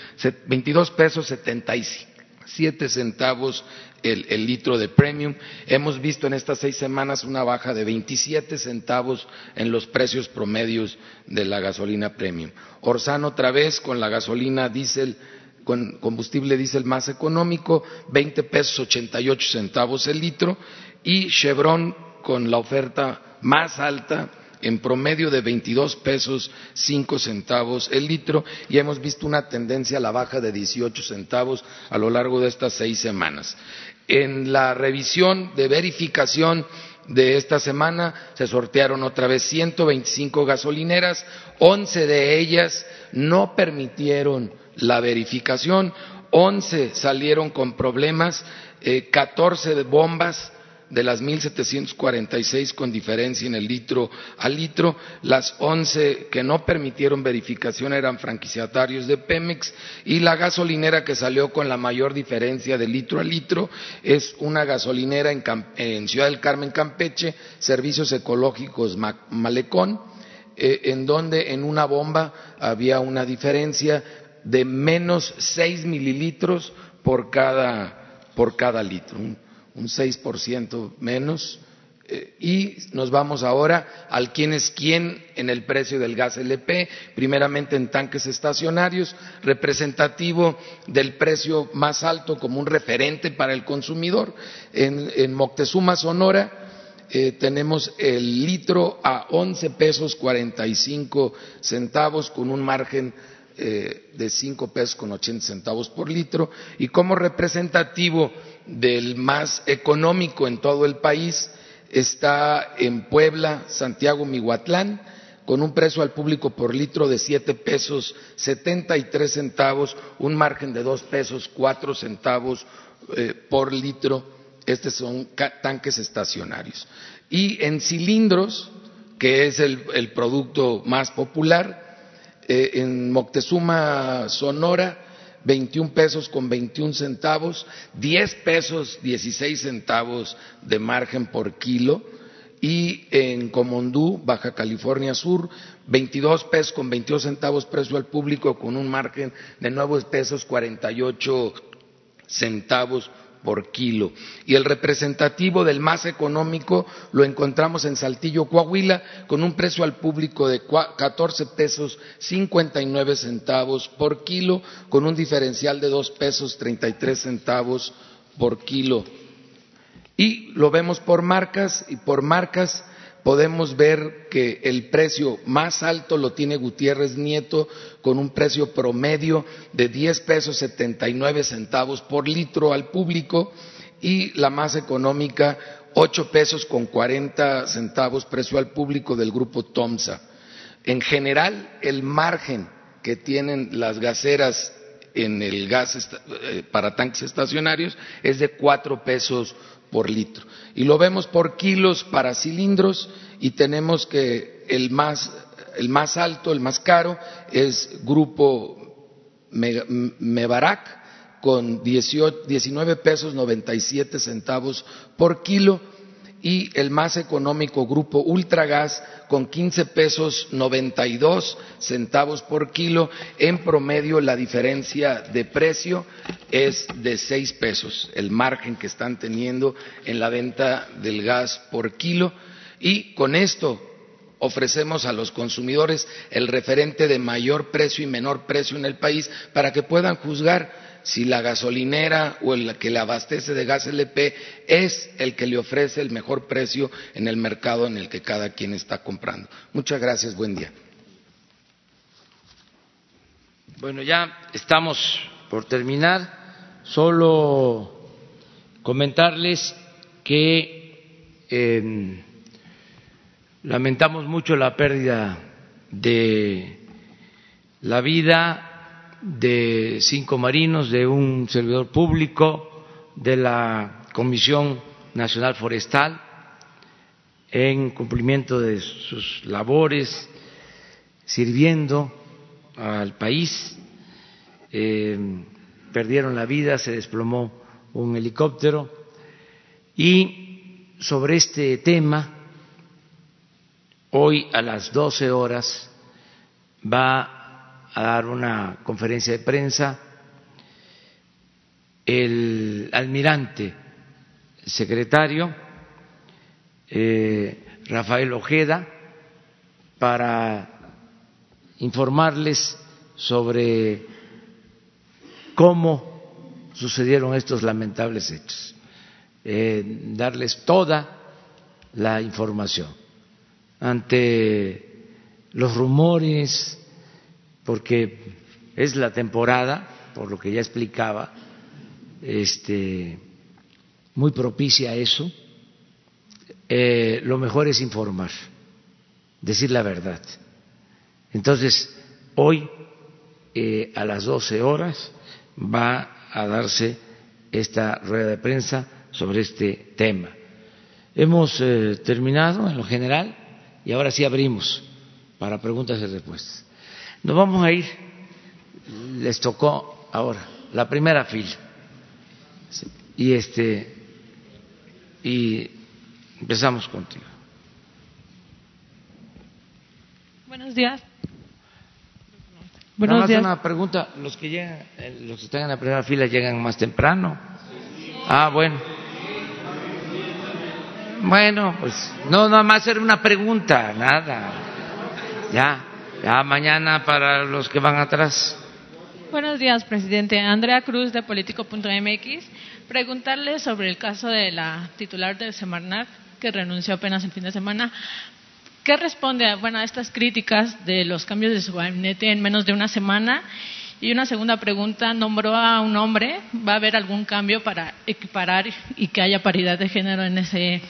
Speaker 4: 22 pesos 77 centavos el, litro de premium. Hemos visto en estas seis semanas una baja de 27 centavos en los precios promedios de la gasolina premium. Orsan otra vez con la gasolina diésel con combustible diésel más económico, 20 pesos 88 centavos el litro, y Chevron con la oferta más alta, en promedio de 22 pesos 5 centavos el litro y hemos visto una tendencia a la baja de 18 centavos a lo largo de estas seis semanas. En la revisión de verificación de esta semana se sortearon otra vez 125 gasolineras, 11 de ellas no permitieron la verificación, 11 salieron con problemas, 14 eh, de bombas de las 1.746 con diferencia en el litro a litro, las 11 que no permitieron verificación eran franquiciatarios de Pemex y la gasolinera que salió con la mayor diferencia de litro a litro es una gasolinera en, Ciudad del Carmen, Campeche, Servicios Ecológicos Malecón, eh, en donde en una bomba había una diferencia de menos 6 mililitros por cada, por cada litro un 6% menos. Eh, y nos vamos ahora al quién es quién en el precio del gas LP, primeramente en tanques estacionarios, representativo del precio más alto como un referente para el consumidor. En, Moctezuma, Sonora, eh, tenemos el litro a 11 pesos 45 centavos con un margen eh, de 5 pesos con 80 centavos por litro y como representativo del más económico en todo el país está en Puebla, Santiago, Mihuatlán, con un precio al público por litro de siete pesos setenta y tres centavos, un margen de dos pesos cuatro centavos eh, por litro. Estos son tanques estacionarios. Y en cilindros, que es el, producto más popular, eh, en Moctezuma, Sonora, 21 pesos con 21 centavos, 10 pesos 16 centavos de margen por kilo. Y en Comondú, Baja California Sur, 22 pesos con 22 centavos precio al público con un margen de 9 pesos 48 centavos por kilo. Y el representativo del más económico lo encontramos en Saltillo, Coahuila, con un precio al público de 14 pesos 59 centavos por kilo, con un diferencial de 2 pesos 33 centavos por kilo. Y lo vemos por marcas y por marcas podemos ver que el precio más alto lo tiene Gutiérrez Nieto con un precio promedio de 10 pesos 79 centavos por litro al público y la más económica 8 pesos con 40 centavos precio al público del grupo Tomsa. En general, el margen que tienen las gaseras en el gas eh, para tanques estacionarios es de cuatro pesos por litro. Y lo vemos por kilos para cilindros y tenemos que el más, el más alto, el más caro, es Grupo Mebarak con 19 pesos 97 centavos por kilo y el más económico grupo Ultragas con 15 pesos 92 centavos por kilo. En promedio la diferencia de precio es de 6 pesos, el margen que están teniendo en la venta del gas por kilo. Y con esto ofrecemos a los consumidores el referente de mayor precio y menor precio en el país para que puedan juzgar si la gasolinera o el que le abastece de gas LP es el que le ofrece el mejor precio en el mercado en el que cada quien está comprando. Muchas gracias, buen día.
Speaker 1: Bueno, ya estamos por terminar. Solo comentarles que em, lamentamos mucho la pérdida de la vida de cinco marinos, de un servidor público, de la Comisión Nacional Forestal, en cumplimiento de sus labores, sirviendo al país. Eh, perdieron la vida, se desplomó un helicóptero y sobre este tema, hoy a las 12 horas va a dar una conferencia de prensa. El almirante secretario eh, Rafael Ojeda para informarles sobre cómo sucedieron estos lamentables hechos, eh, darles toda la información. Ante los rumores porque es la temporada, por lo que ya explicaba, este, muy propicia a eso. Eh, lo mejor es informar, decir la verdad. Entonces, hoy eh, a las 12 horas va a darse esta rueda de prensa sobre este tema. Hemos eh, terminado en lo general y ahora sí abrimos para preguntas y respuestas. Nos vamos a ir, les tocó ahora la primera fila. Y este y empezamos contigo.
Speaker 5: Buenos días.
Speaker 1: Buenos días. una pregunta, los que llegan, eh, los que están en la primera fila llegan más temprano. Ah, bueno. Bueno, pues no nada más era una pregunta, nada. Ya. Ya mañana para los que van atrás.
Speaker 5: Buenos días, presidente. Andrea Cruz de Político.mx. Preguntarle sobre el caso de la titular de Semarnat que renunció apenas el fin de semana. ¿Qué responde bueno, a estas críticas de los cambios de su gabinete en menos de una semana? Y una segunda pregunta, nombró a un hombre, ¿va a haber algún cambio para equiparar y que haya paridad de género en ese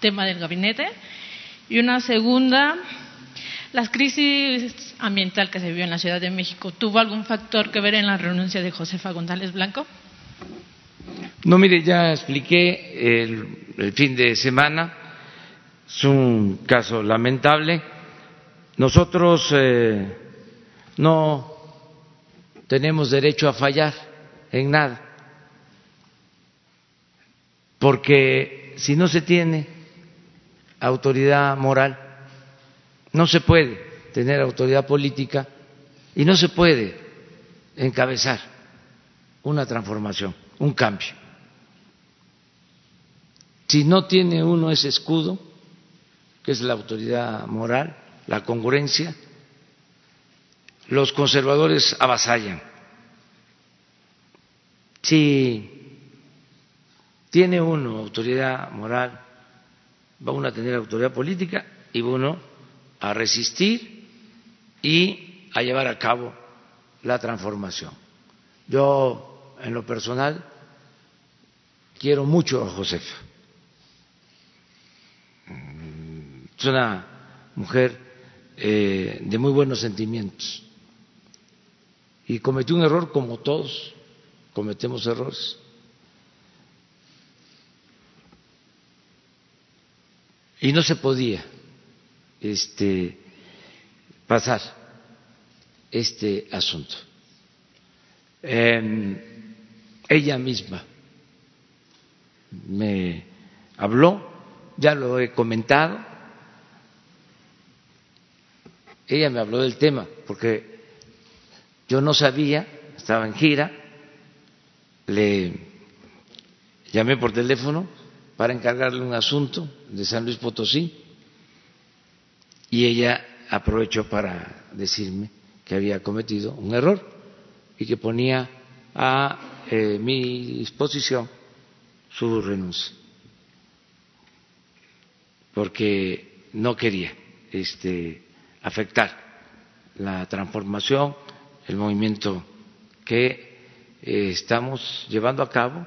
Speaker 5: tema del gabinete? Y una segunda, ¿La crisis ambiental que se vivió en la Ciudad de México tuvo algún factor que ver en la renuncia de Josefa González Blanco?
Speaker 1: No, mire, ya expliqué el, fin de semana. Es un caso lamentable. Nosotros eh, no tenemos derecho a fallar en nada, porque si no se tiene autoridad moral, no se puede tener autoridad política y no se puede encabezar una transformación, un cambio. Si no tiene uno ese escudo, que es la autoridad moral, la congruencia, los conservadores avasallan. Si tiene uno autoridad moral, va uno a tener autoridad política y uno a resistir y a llevar a cabo la transformación. Yo, en lo personal, quiero mucho a Josefa. Es una mujer eh, de muy buenos sentimientos y cometí un error como todos cometemos errores. Y no se podía este, pasar este asunto. ella misma me habló, ya lo he comentado, ella me habló del tema, porque yo no sabía, estaba en gira, le llamé por teléfono para encargarle un asunto de San Luis Potosí y ella aprovechó para decirme que había cometido un error y que ponía a eh, mi disposición su renuncia porque no quería este, afectar la transformación, el movimiento que eh, estamos llevando a cabo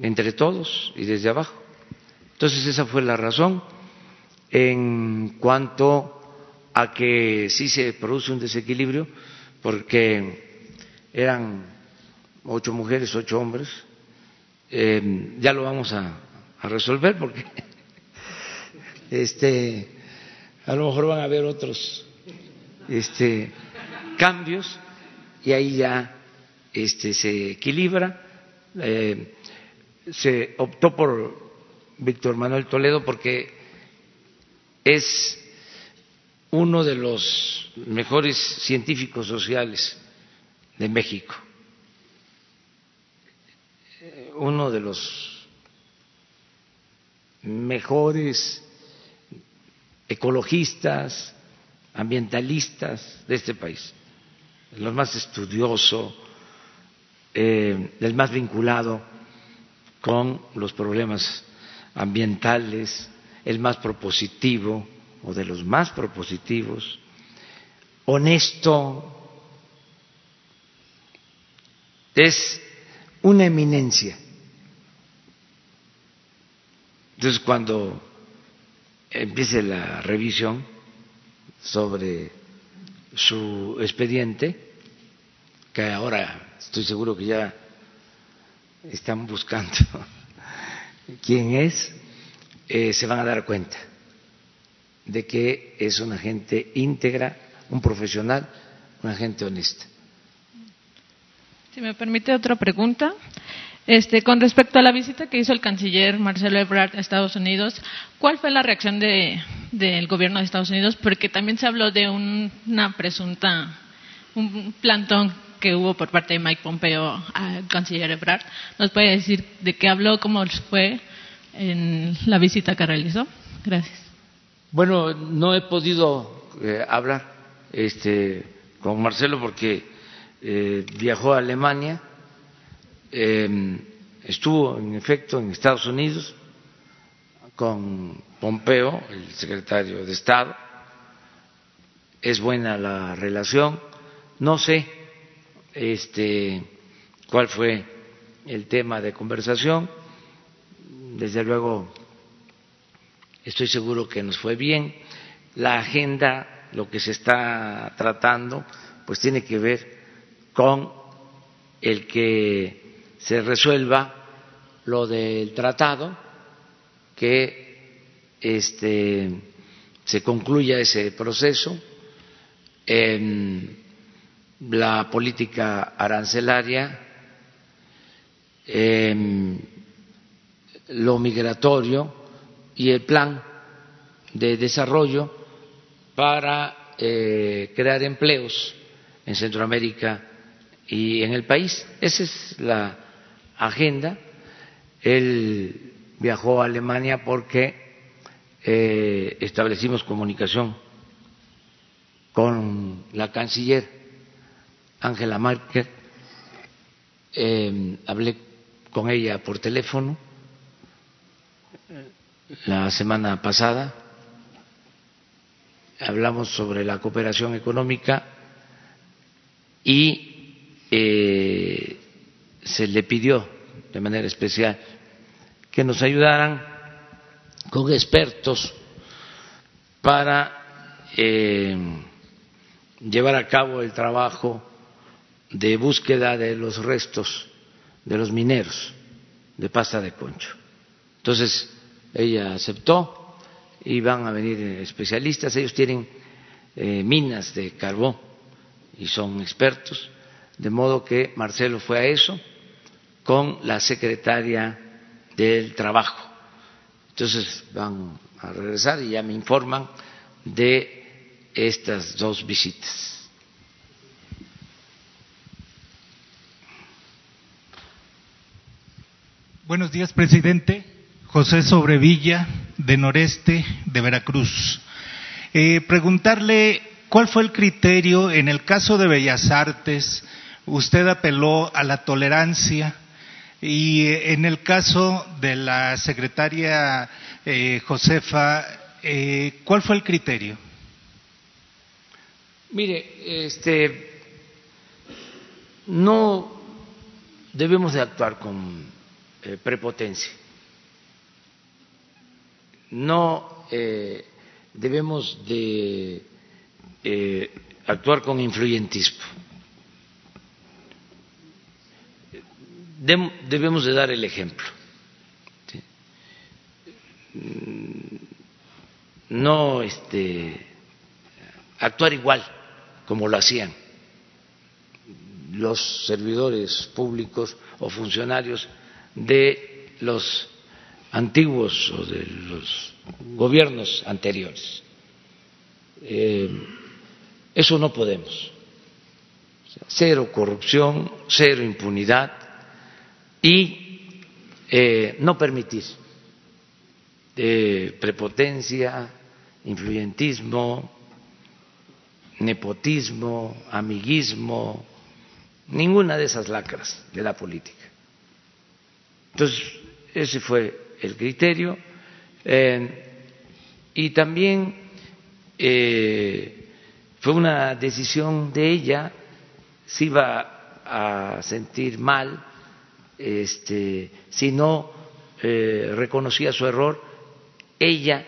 Speaker 1: entre todos y desde abajo. Entonces esa fue la razón. En cuanto a que sí se produce un desequilibrio, porque eran ocho mujeres, ocho hombres, eh, ya lo vamos a, a resolver porque *laughs* este a lo mejor van a haber otros este cambios y ahí ya este se equilibra. Eh, se optó por Víctor Manuel Toledo porque es uno de los mejores científicos sociales de México, uno de los mejores ecologistas, ambientalistas de este país, los más estudioso, eh, el más vinculado con los problemas ambientales, el más propositivo o de los más propositivos, honesto, es una eminencia. Entonces, cuando empiece la revisión sobre su expediente, que ahora estoy seguro que ya están buscando *laughs* quién es, eh, se van a dar cuenta de que es una gente íntegra, un profesional, una gente honesta.
Speaker 5: Si me permite otra pregunta. Este, con respecto a la visita que hizo el canciller Marcelo Ebrard a Estados Unidos, ¿cuál fue la reacción del gobierno de Estados Unidos? Porque también se habló de una presunta, un plantón que hubo por parte de Mike Pompeo al canciller Ebrard. ¿Nos puede decir de qué habló, cómo fue en la visita que realizó? Gracias.
Speaker 1: Bueno, no he podido eh, hablar este, con Marcelo porque eh, viajó a Alemania, em, estuvo en efecto en Estados Unidos con Pompeo, el secretario de Estado. Es buena la relación. No sé este, cuál fue el tema de conversación. Desde luego, estoy seguro que nos fue bien. La agenda, lo que se está tratando, pues tiene que ver con el que se resuelva lo del tratado, que este, se concluya ese proceso la política arancelaria, em, lo migratorio y el plan de desarrollo para eh, crear empleos en Centroamérica y en el país. Esa es la agenda. Él viajó a Alemania porque eh, establecimos comunicación con la canciller Angela Merkel, eh, hablé con ella por teléfono la semana pasada, hablamos sobre la cooperación económica y eh, se le pidió de manera especial que nos ayudaran con expertos para eh, llevar a cabo el trabajo de búsqueda de los restos de los mineros de pasta de concho. Entonces, ella aceptó y van a venir especialistas. Ellos tienen eh, minas de carbón y son expertos, de modo que Marcelo fue a eso con la secretaria del Trabajo. Entonces van a regresar y ya me informan de estas dos visitas.
Speaker 6: Buenos días, presidente. José Sobrevilla, de Noreste, de Veracruz. Eh, preguntarle cuál fue el criterio en el caso de Bellas Artes. Usted apeló a la tolerancia y eh, en el caso de la secretaria eh, Josefa, ¿cuál fue el criterio?
Speaker 1: Mire, este, no debemos de actuar con eh, prepotencia. No eh, debemos de eh, actuar con influyentismo. debemos de dar el ejemplo. No este, actuar igual como lo hacían los servidores públicos o funcionarios de los antiguos o de los gobiernos anteriores. Eh, eso no podemos. Cero corrupción, cero impunidad y eh, no permitir eh, prepotencia, influyentismo, nepotismo, amiguismo, ninguna de esas lacras de la política. Entonces, ese fue el criterio. Eh, y también eh, fue una decisión de ella, si iba a sentir mal, este, si no eh, reconocía su error, ella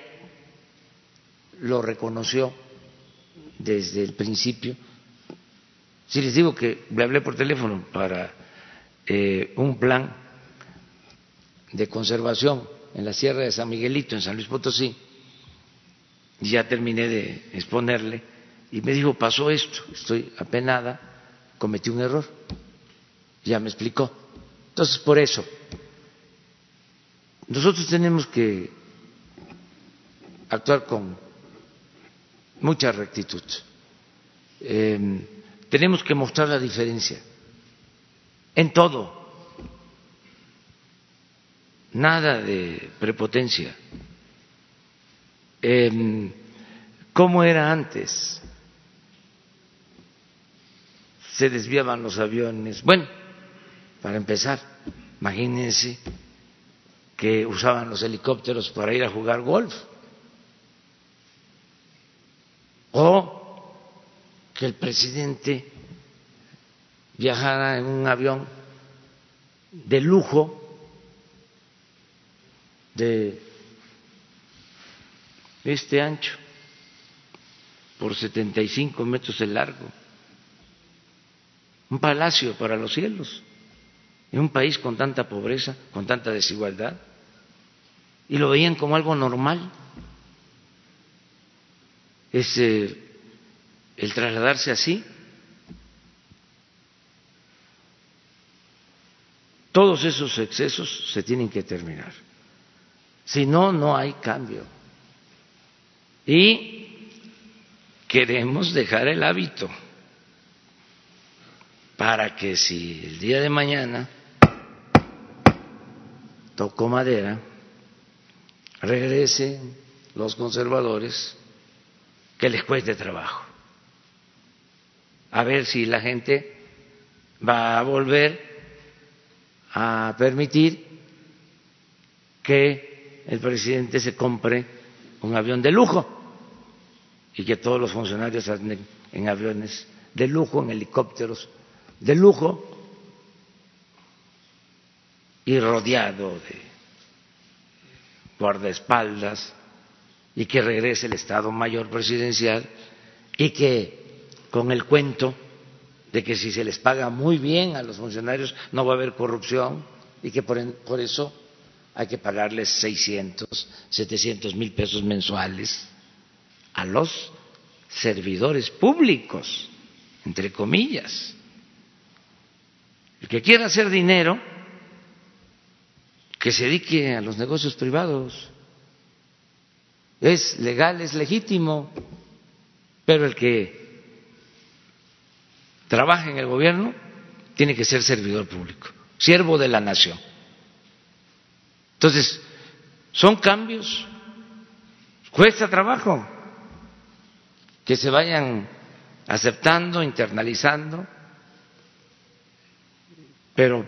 Speaker 1: lo reconoció desde el principio. Si les digo que le hablé por teléfono para un plan de conservación en la Sierra de San Miguelito, en San Luis Potosí, y ya terminé de exponerle, y me dijo, pasó esto, estoy apenada, cometí un error. Ya me explicó. Entonces, por eso, nosotros tenemos que actuar con mucha rectitud. Em, tenemos que mostrar la diferencia en todo nada de prepotencia. Eh, ¿Cómo era antes? Se desviaban los aviones. Bueno, para empezar, imagínense que usaban los helicópteros para ir a jugar golf. O que el presidente viajara en un avión de lujo de este ancho por 75 metros de largo, un palacio para los cielos, en un país con tanta pobreza, con tanta desigualdad, y lo veían como algo normal. Es el trasladarse así. Todos esos excesos se tienen que terminar. Si no, no hay cambio. Y queremos dejar el hábito para que si el día de mañana tocó madera, regresen los conservadores que les cueste trabajo. A ver si la gente va a volver a permitir que el presidente se compre un avión de lujo y que todos los funcionarios anden en aviones de lujo, en helicópteros de lujo y rodeado de guardaespaldas y que regrese el Estado Mayor Presidencial y que con el cuento de que si se les paga muy bien a los funcionarios no va a haber corrupción y que por, por eso hay que pagarles 600, 700 mil pesos mensuales a los servidores públicos, entre comillas. El que quiera hacer dinero, que se dedique a los negocios privados. Es legal, es legítimo, pero el que trabaja en el gobierno tiene que ser servidor público, siervo de la nación. Entonces, son cambios, cuesta trabajo que se vayan aceptando, internalizando, pero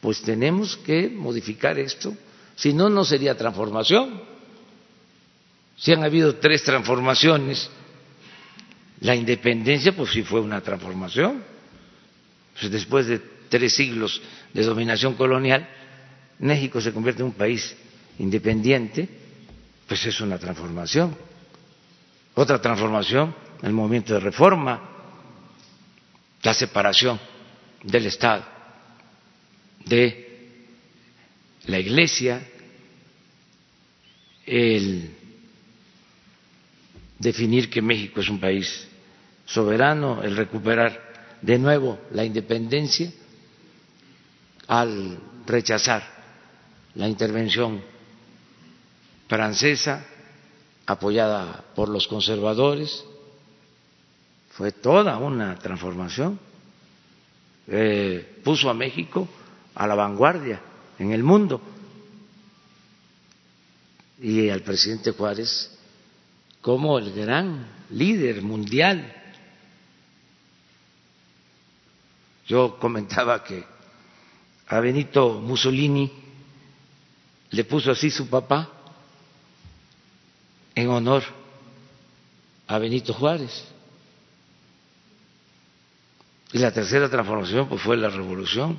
Speaker 1: pues tenemos que modificar esto, si no, no sería transformación. Si han habido tres transformaciones, la independencia pues sí fue una transformación. Pues después de tres siglos de dominación colonial, México se convierte en un país independiente, pues es una transformación. Otra transformación, el movimiento de reforma, la separación del Estado de la Iglesia, el definir que México es un país soberano, el recuperar de nuevo la independencia al rechazar la intervención francesa apoyada por los conservadores. Fue toda una transformación. Eh, puso a México a la vanguardia en el mundo. Y al presidente Juárez como el gran líder mundial. Yo comentaba que a Benito Mussolini le puso así su papá en honor a Benito Juárez. Y la tercera transformación pues fue la revolución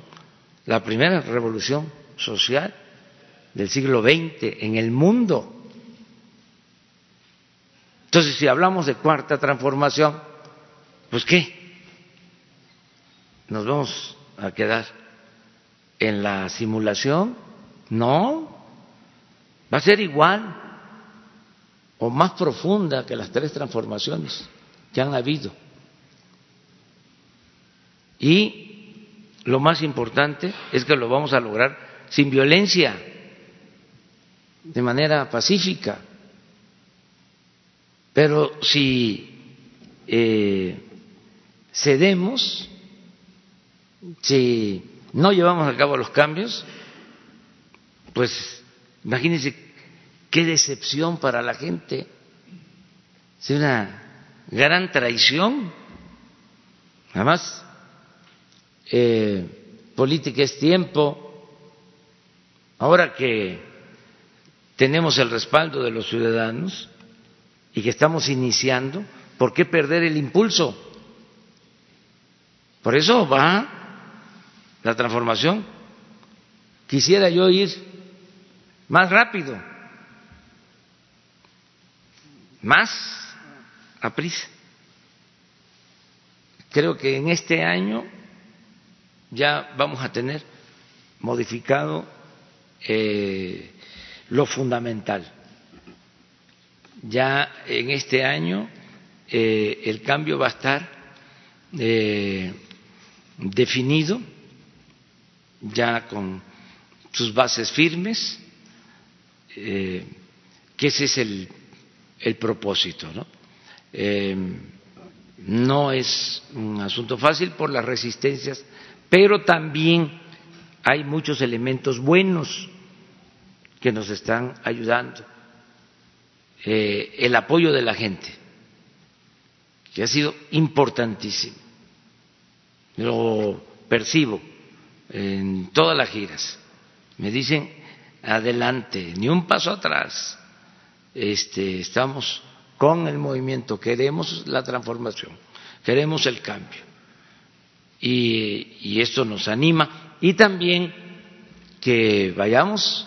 Speaker 1: la primera revolución social del siglo XX en el mundo. Entonces, si hablamos de cuarta transformación, pues ¿qué? ¿Nos vamos a quedar en la simulación? No, va a ser igual o más profunda que las tres transformaciones que han habido. Y lo más importante es que lo vamos a lograr sin violencia, de manera pacífica. Pero si eh, cedemos, si no llevamos a cabo los cambios, pues imagínense qué decepción para la gente, es una gran traición. Además, eh, política es tiempo. Ahora que tenemos el respaldo de los ciudadanos y que estamos iniciando, ¿por qué perder el impulso? Por eso va la transformación. Quisiera yo ir más rápido, más a prisa. Creo que en este año ya vamos a tener modificado eh, lo fundamental. Ya en este año eh, el cambio va a estar eh, definido, ya con sus bases firmes, que ese es el, el propósito. ¿no? no es un asunto fácil por las resistencias pero también hay muchos elementos buenos que nos están ayudando. Eh, el apoyo de la gente, que ha sido importantísimo. Lo percibo en todas las giras. Me dicen, adelante, ni un paso atrás. Este, estamos con el movimiento, queremos la transformación, queremos el cambio. Y, esto nos anima. Y también que vayamos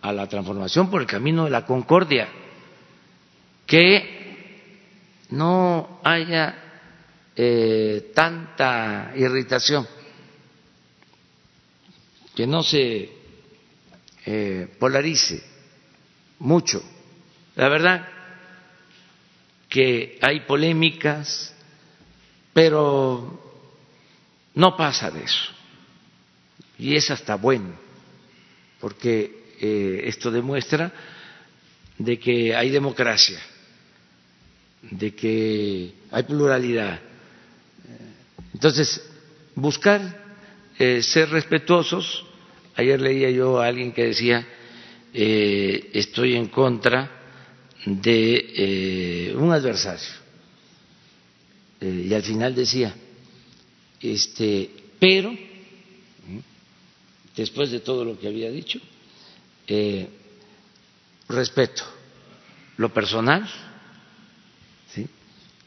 Speaker 1: a la transformación por el camino de la concordia, que no haya eh, tanta irritación, que no se eh, polarice mucho. La verdad que hay polémicas, pero no pasa de eso. Y es hasta bueno, porque eh, esto demuestra de que hay democracia, de que hay pluralidad. Entonces, buscar eh, ser respetuosos. Ayer leía yo a alguien que decía, eh, estoy en contra de un adversario. y al final decía, este, pero, después de todo lo que había dicho, eh, respeto lo personal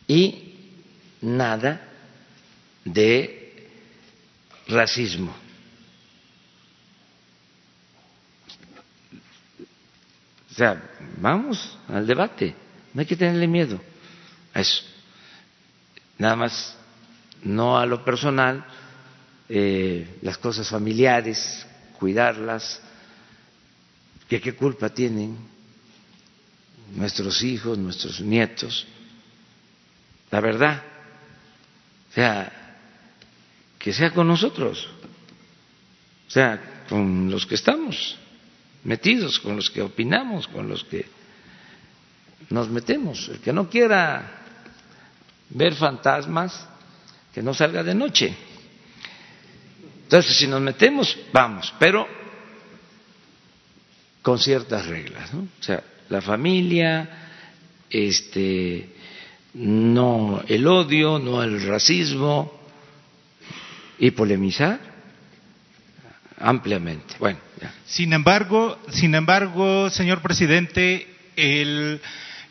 Speaker 1: y nada de racismo. O sea, vamos al debate, no hay que tenerle miedo a eso. Nada más no a lo personal, eh, las cosas familiares, cuidarlas, que qué culpa tienen nuestros hijos, nuestros nietos. La verdad, o sea, que sea con nosotros, o sea, con los que estamos metidos, con los que opinamos, con los que nos metemos. El que no quiera ver fantasmas, que no salga de noche. Entonces, si nos metemos, vamos, pero con ciertas reglas. O sea, la familia, este, no el odio, no el racismo y polemizar ampliamente. Bueno,
Speaker 6: Sin embargo, sin embargo, señor presidente, el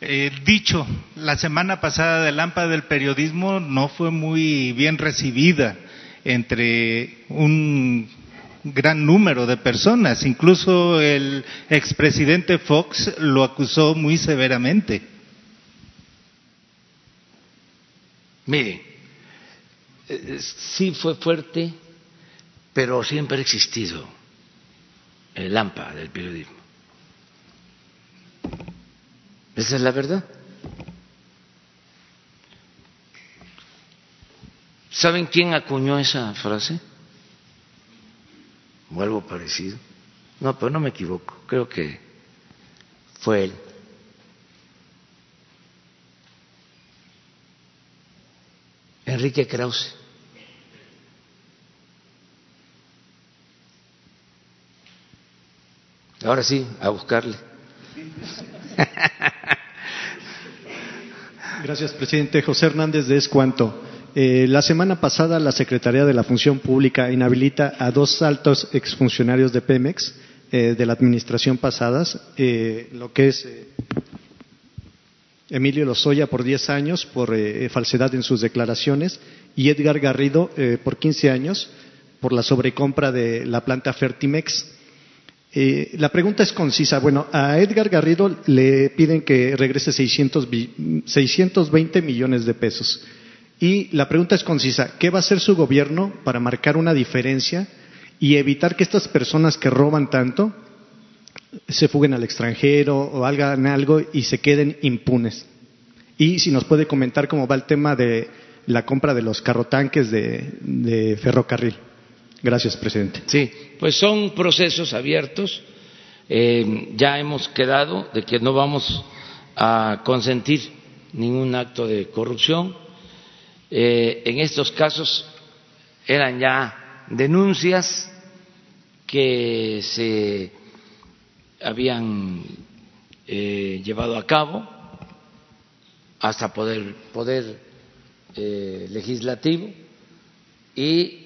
Speaker 6: eh, dicho la semana pasada del lámpara del periodismo no fue muy bien recibida entre un gran número de personas. Incluso el expresidente Fox lo acusó muy severamente.
Speaker 1: Mire, eh, sí fue fuerte, pero siempre ha existido el lámpara del periodismo. Esa es la verdad. ¿Saben quién acuñó esa frase? O algo parecido. No, pero no me equivoco. Creo que fue él. Enrique Krause. Ahora sí, a buscarle.
Speaker 7: Gracias, presidente. José Hernández de Escuanto. Eh, la semana pasada la Secretaría de la Función Pública inhabilita a dos altos exfuncionarios de Pemex eh, de la administración pasadas, eh, lo que es Emilio Lozoya por 10 años por falsedad en sus declaraciones y Edgar Garrido por 15 años por la sobrecompra de la planta Fertimex. Eh, la pregunta es concisa. Bueno, a Edgar Garrido le piden que regrese 600, 620 millones de pesos. Y la pregunta es concisa. ¿Qué va a hacer su gobierno para marcar una diferencia y evitar que estas personas que roban tanto se fuguen al extranjero o hagan algo y se queden impunes? Y si nos puede comentar cómo va el tema de la compra de los carrotanques de ferrocarril. Gracias, presidente.
Speaker 1: Sí, pues son procesos abiertos. Eh, ya hemos quedado de que no vamos a consentir ningún acto de corrupción. Eh, en estos casos eran ya denuncias que se habían eh, llevado a cabo hasta poder poder legislativo y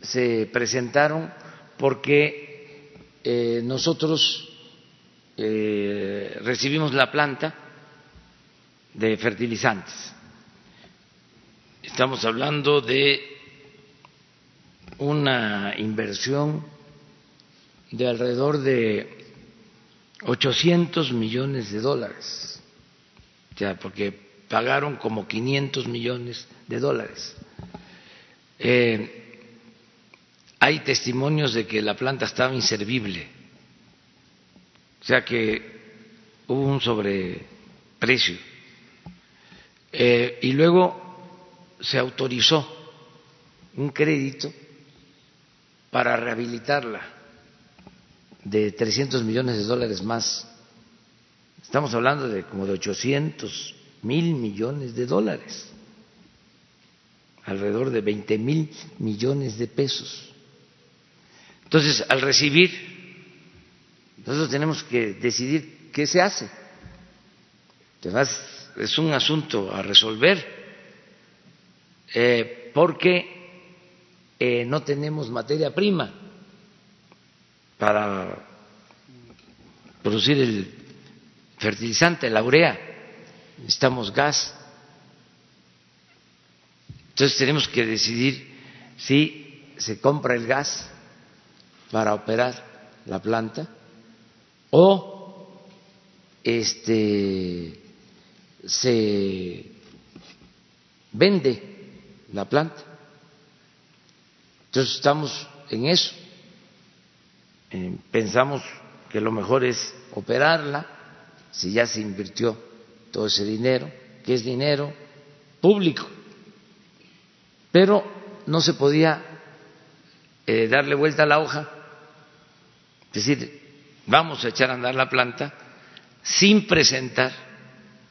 Speaker 1: se presentaron porque eh, nosotros eh, recibimos la planta de fertilizantes. Estamos hablando de una inversión de alrededor de 800 millones de dólares, ya porque pagaron como 500 millones de dólares. Eh, hay testimonios de que la planta estaba inservible, o sea que hubo un sobreprecio. Eh, y luego se autorizó un crédito para rehabilitarla de 300 millones de dólares más. Estamos hablando de como de 800 mil millones de dólares, alrededor de 20 mil millones de pesos. Entonces, al recibir, nosotros tenemos que decidir qué se hace. Además, es un asunto a resolver, eh, porque eh, no tenemos materia prima para producir el fertilizante, la urea, necesitamos gas. Entonces tenemos que decidir si se compra el gas para operar la planta o este se vende la planta. Entonces estamos en eso. Eh, pensamos que lo mejor es operarla si ya se invirtió todo ese dinero, que es dinero público. Pero no se podía eh, darle vuelta a la hoja, es decir, vamos a echar a andar la planta sin presentar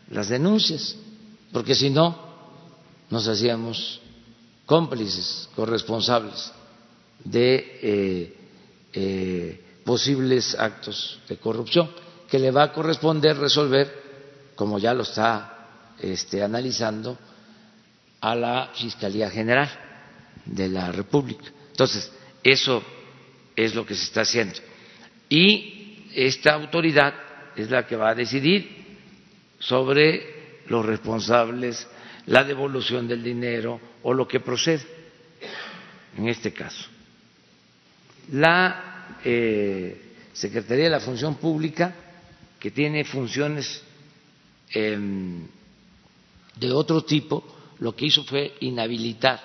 Speaker 1: las denuncias, porque si no, nos hacíamos cómplices, corresponsables de eh, eh, posibles actos de corrupción que le va a corresponder resolver, como ya lo está este, analizando, a la Fiscalía General de la República. Entonces, eso es lo que se está haciendo. Y esta autoridad es la que va a decidir sobre los responsables, la devolución del dinero o lo que procede en este caso. La eh, Secretaría de la Función Pública que tiene funciones em, de otro tipo, lo que hizo fue inhabilitar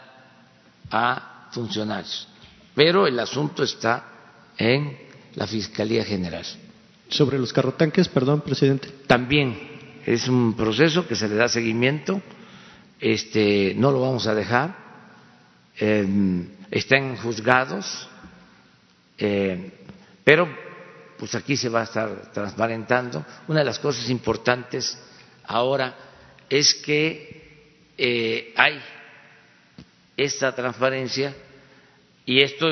Speaker 1: a funcionarios. Pero el asunto está en la Fiscalía General.
Speaker 7: Sobre los carrotanques, perdón, presidente.
Speaker 1: También es un proceso que se le da seguimiento. Este, no lo vamos a dejar. Eh, están juzgados, eh, pero pues aquí se va a estar transparentando. Una de las cosas importantes ahora es que eh, hay esta transparencia y esto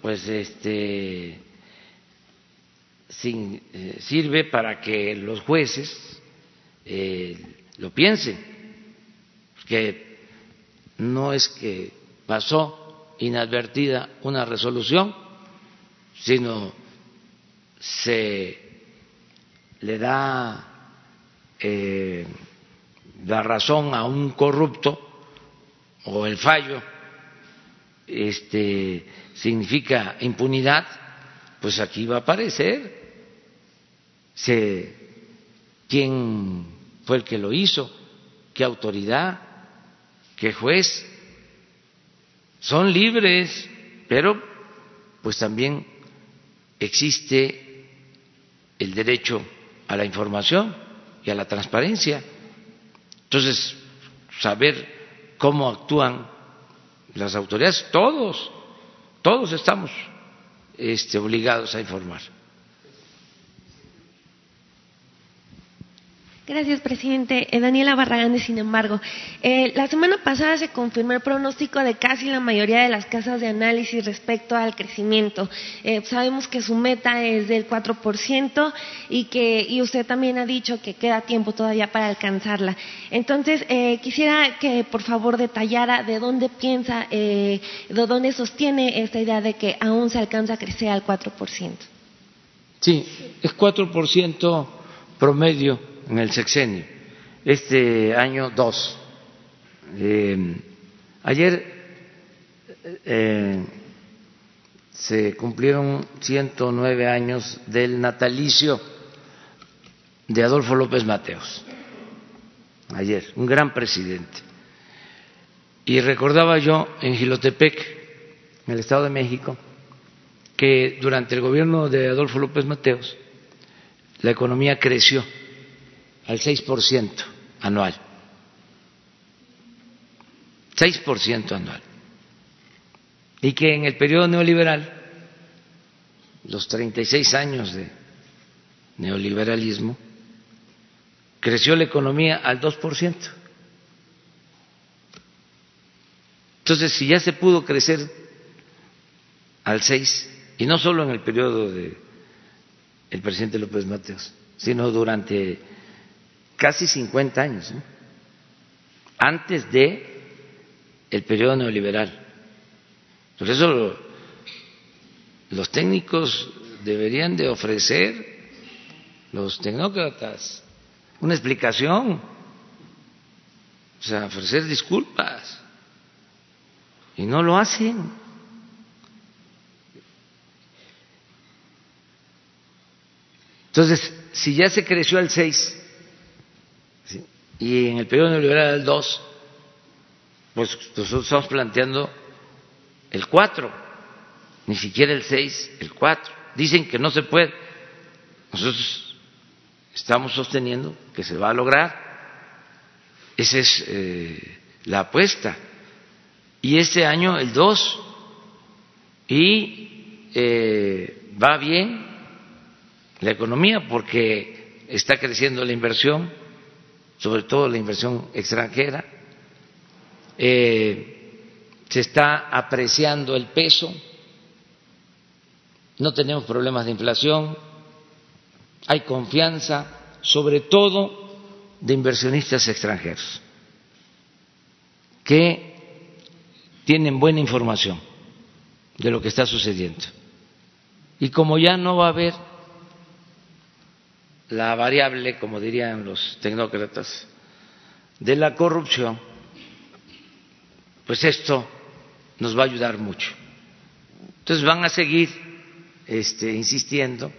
Speaker 1: pues este eh, sirve para que los jueces eh, lo piensen. Que no es que pasó inadvertida una resolución sino se le da eh, la razón a un corrupto o el fallo este, significa impunidad, pues aquí va a aparecer se, quién fue el que lo hizo, qué autoridad, qué juez. Son libres, pero pues también existe el derecho a la información y a la transparencia. Entonces, saber cómo actúan las autoridades, todos, todos estamos este, obligados a informar.
Speaker 8: Gracias, presidente. Eh, Daniela Barragán, sin embargo. Eh, la semana pasada se confirmó el pronóstico de casi la mayoría de las casas de análisis respecto al crecimiento. Eh, sabemos que su meta es del 4% y que y usted también ha dicho que queda tiempo todavía para alcanzarla. Entonces, quisiera que por favor detallara de dónde piensa, de dónde sostiene esta idea de que aún se alcanza a crecer al 4%.
Speaker 1: Sí, es 4% promedio en el sexenio, este año dos. Eh, ayer eh, se cumplieron 109 años del natalicio de Adolfo López Mateos. ayer, un gran presidente. Y recordaba yo en Gilotepec, en el Estado de México, que durante el gobierno de Adolfo López Mateos la economía creció al 6% anual. 6% anual. Y que en el periodo neoliberal, los 36 años de neoliberalismo, creció la economía al 2%. Entonces, si ya se pudo crecer al 6, y no solo en el periodo de el presidente López Mateos, sino durante casi 50 años, antes de el periodo neoliberal. Por eso los técnicos deberían de ofrecer, los tecnócratas, una explicación, o sea, ofrecer disculpas, y no lo hacen. Entonces, si ya se creció al 6 y en el periodo neoliberal al 2, pues nosotros estamos planteando el 4, ni siquiera el 6, el 4. Dicen que no se puede. Nosotros estamos sosteniendo que se va a lograr. Esa es eh, la apuesta. Y este año el 2. Y eh, va bien la economía porque está creciendo la inversión, sobre todo la inversión extranjera eh, se está apreciando el peso, no tenemos problemas de inflación, hay confianza, sobre todo de inversionistas extranjeros, que tienen buena información de lo que está sucediendo. Y como ya no va a haber la variable, como dirían los tecnócratas, de la corrupción, pues esto nos va a ayudar mucho. Entonces van a seguir este, insistiendo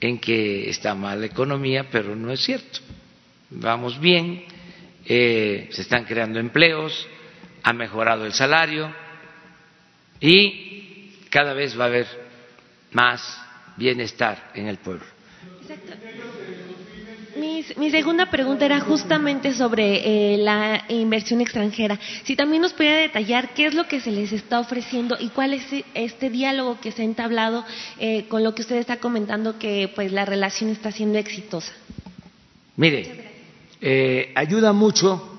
Speaker 1: en que está mal la economía, pero no es cierto. Vamos bien, eh, se están creando empleos, ha mejorado el salario y cada vez va a haber más bienestar en el pueblo.
Speaker 8: Mi, segunda pregunta era justamente sobre eh, la inversión extranjera. Si también nos pudiera detallar qué es lo que se les está ofreciendo y cuál es este diálogo que se ha entablado eh, con lo que usted está comentando que pues la relación está siendo exitosa.
Speaker 1: Mire, eh, ayuda mucho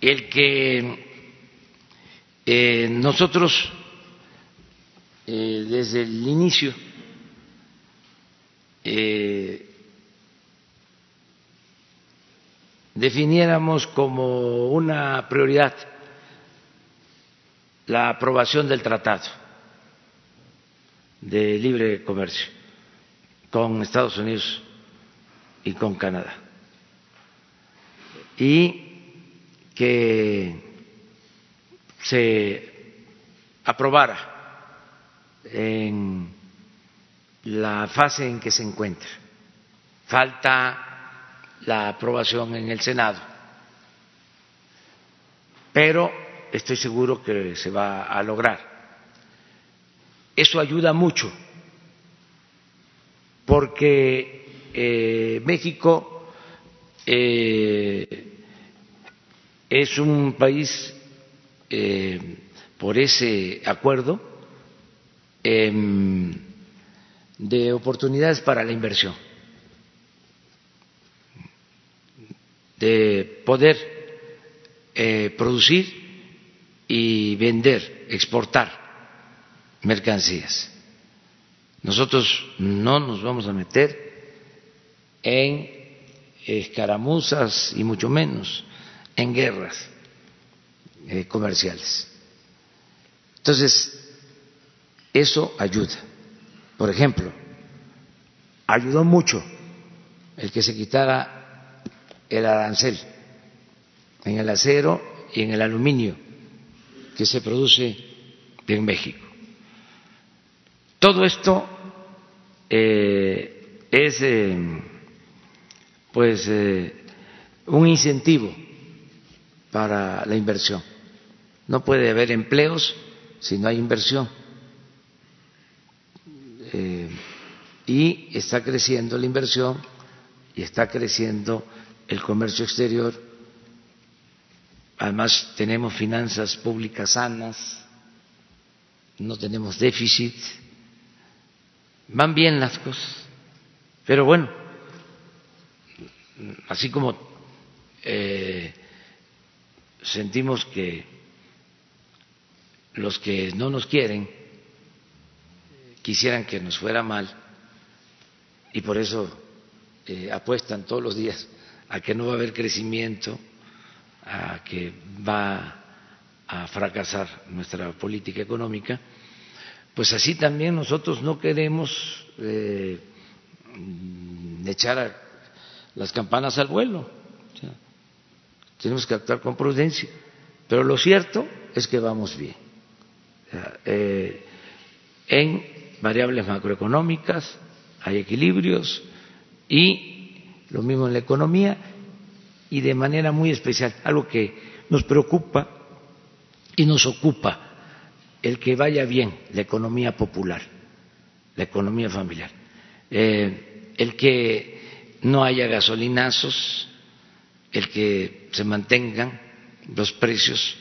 Speaker 1: el que nosotros desde el inicio definiéramos como una prioridad la aprobación del tratado de libre comercio con Estados Unidos y con Canadá y que se aprobara en la fase en que se encuentra. Falta la aprobación en el Senado. Pero estoy seguro que se va a lograr. Eso ayuda mucho porque eh, México eh, es un país eh, por ese acuerdo em, de oportunidades para la inversión de poder eh, producir y vender, exportar mercancías. Nosotros no nos vamos a meter en escaramuzas y mucho menos en guerras eh, comerciales. Entonces, eso ayuda. Por ejemplo, ayudó mucho el que se quitara el arancel en el acero y en el aluminio que se produce en México. Todo esto eh, es eh, pues eh, un incentivo para la inversión. No puede haber empleos si no hay inversión. Eh, y está creciendo la inversión y está creciendo el comercio exterior. Además, tenemos finanzas públicas sanas, no tenemos déficit, van bien las cosas. Pero bueno, así como eh, sentimos que los que no nos quieren quisieran que nos fuera mal y por eso eh, apuestan todos los días a que no va a haber crecimiento, a que va a fracasar nuestra política económica, pues así también nosotros no queremos eh, echar las campanas al vuelo. tenemos que actuar con prudencia. Pero lo cierto es que vamos bien. Eh, en variables macroeconómicas hay equilibrios y lo mismo en la economía y de manera muy especial, algo que nos preocupa y nos ocupa, el que vaya bien la economía popular, la economía familiar, eh, el que no haya gasolinazos, el que se mantengan los precios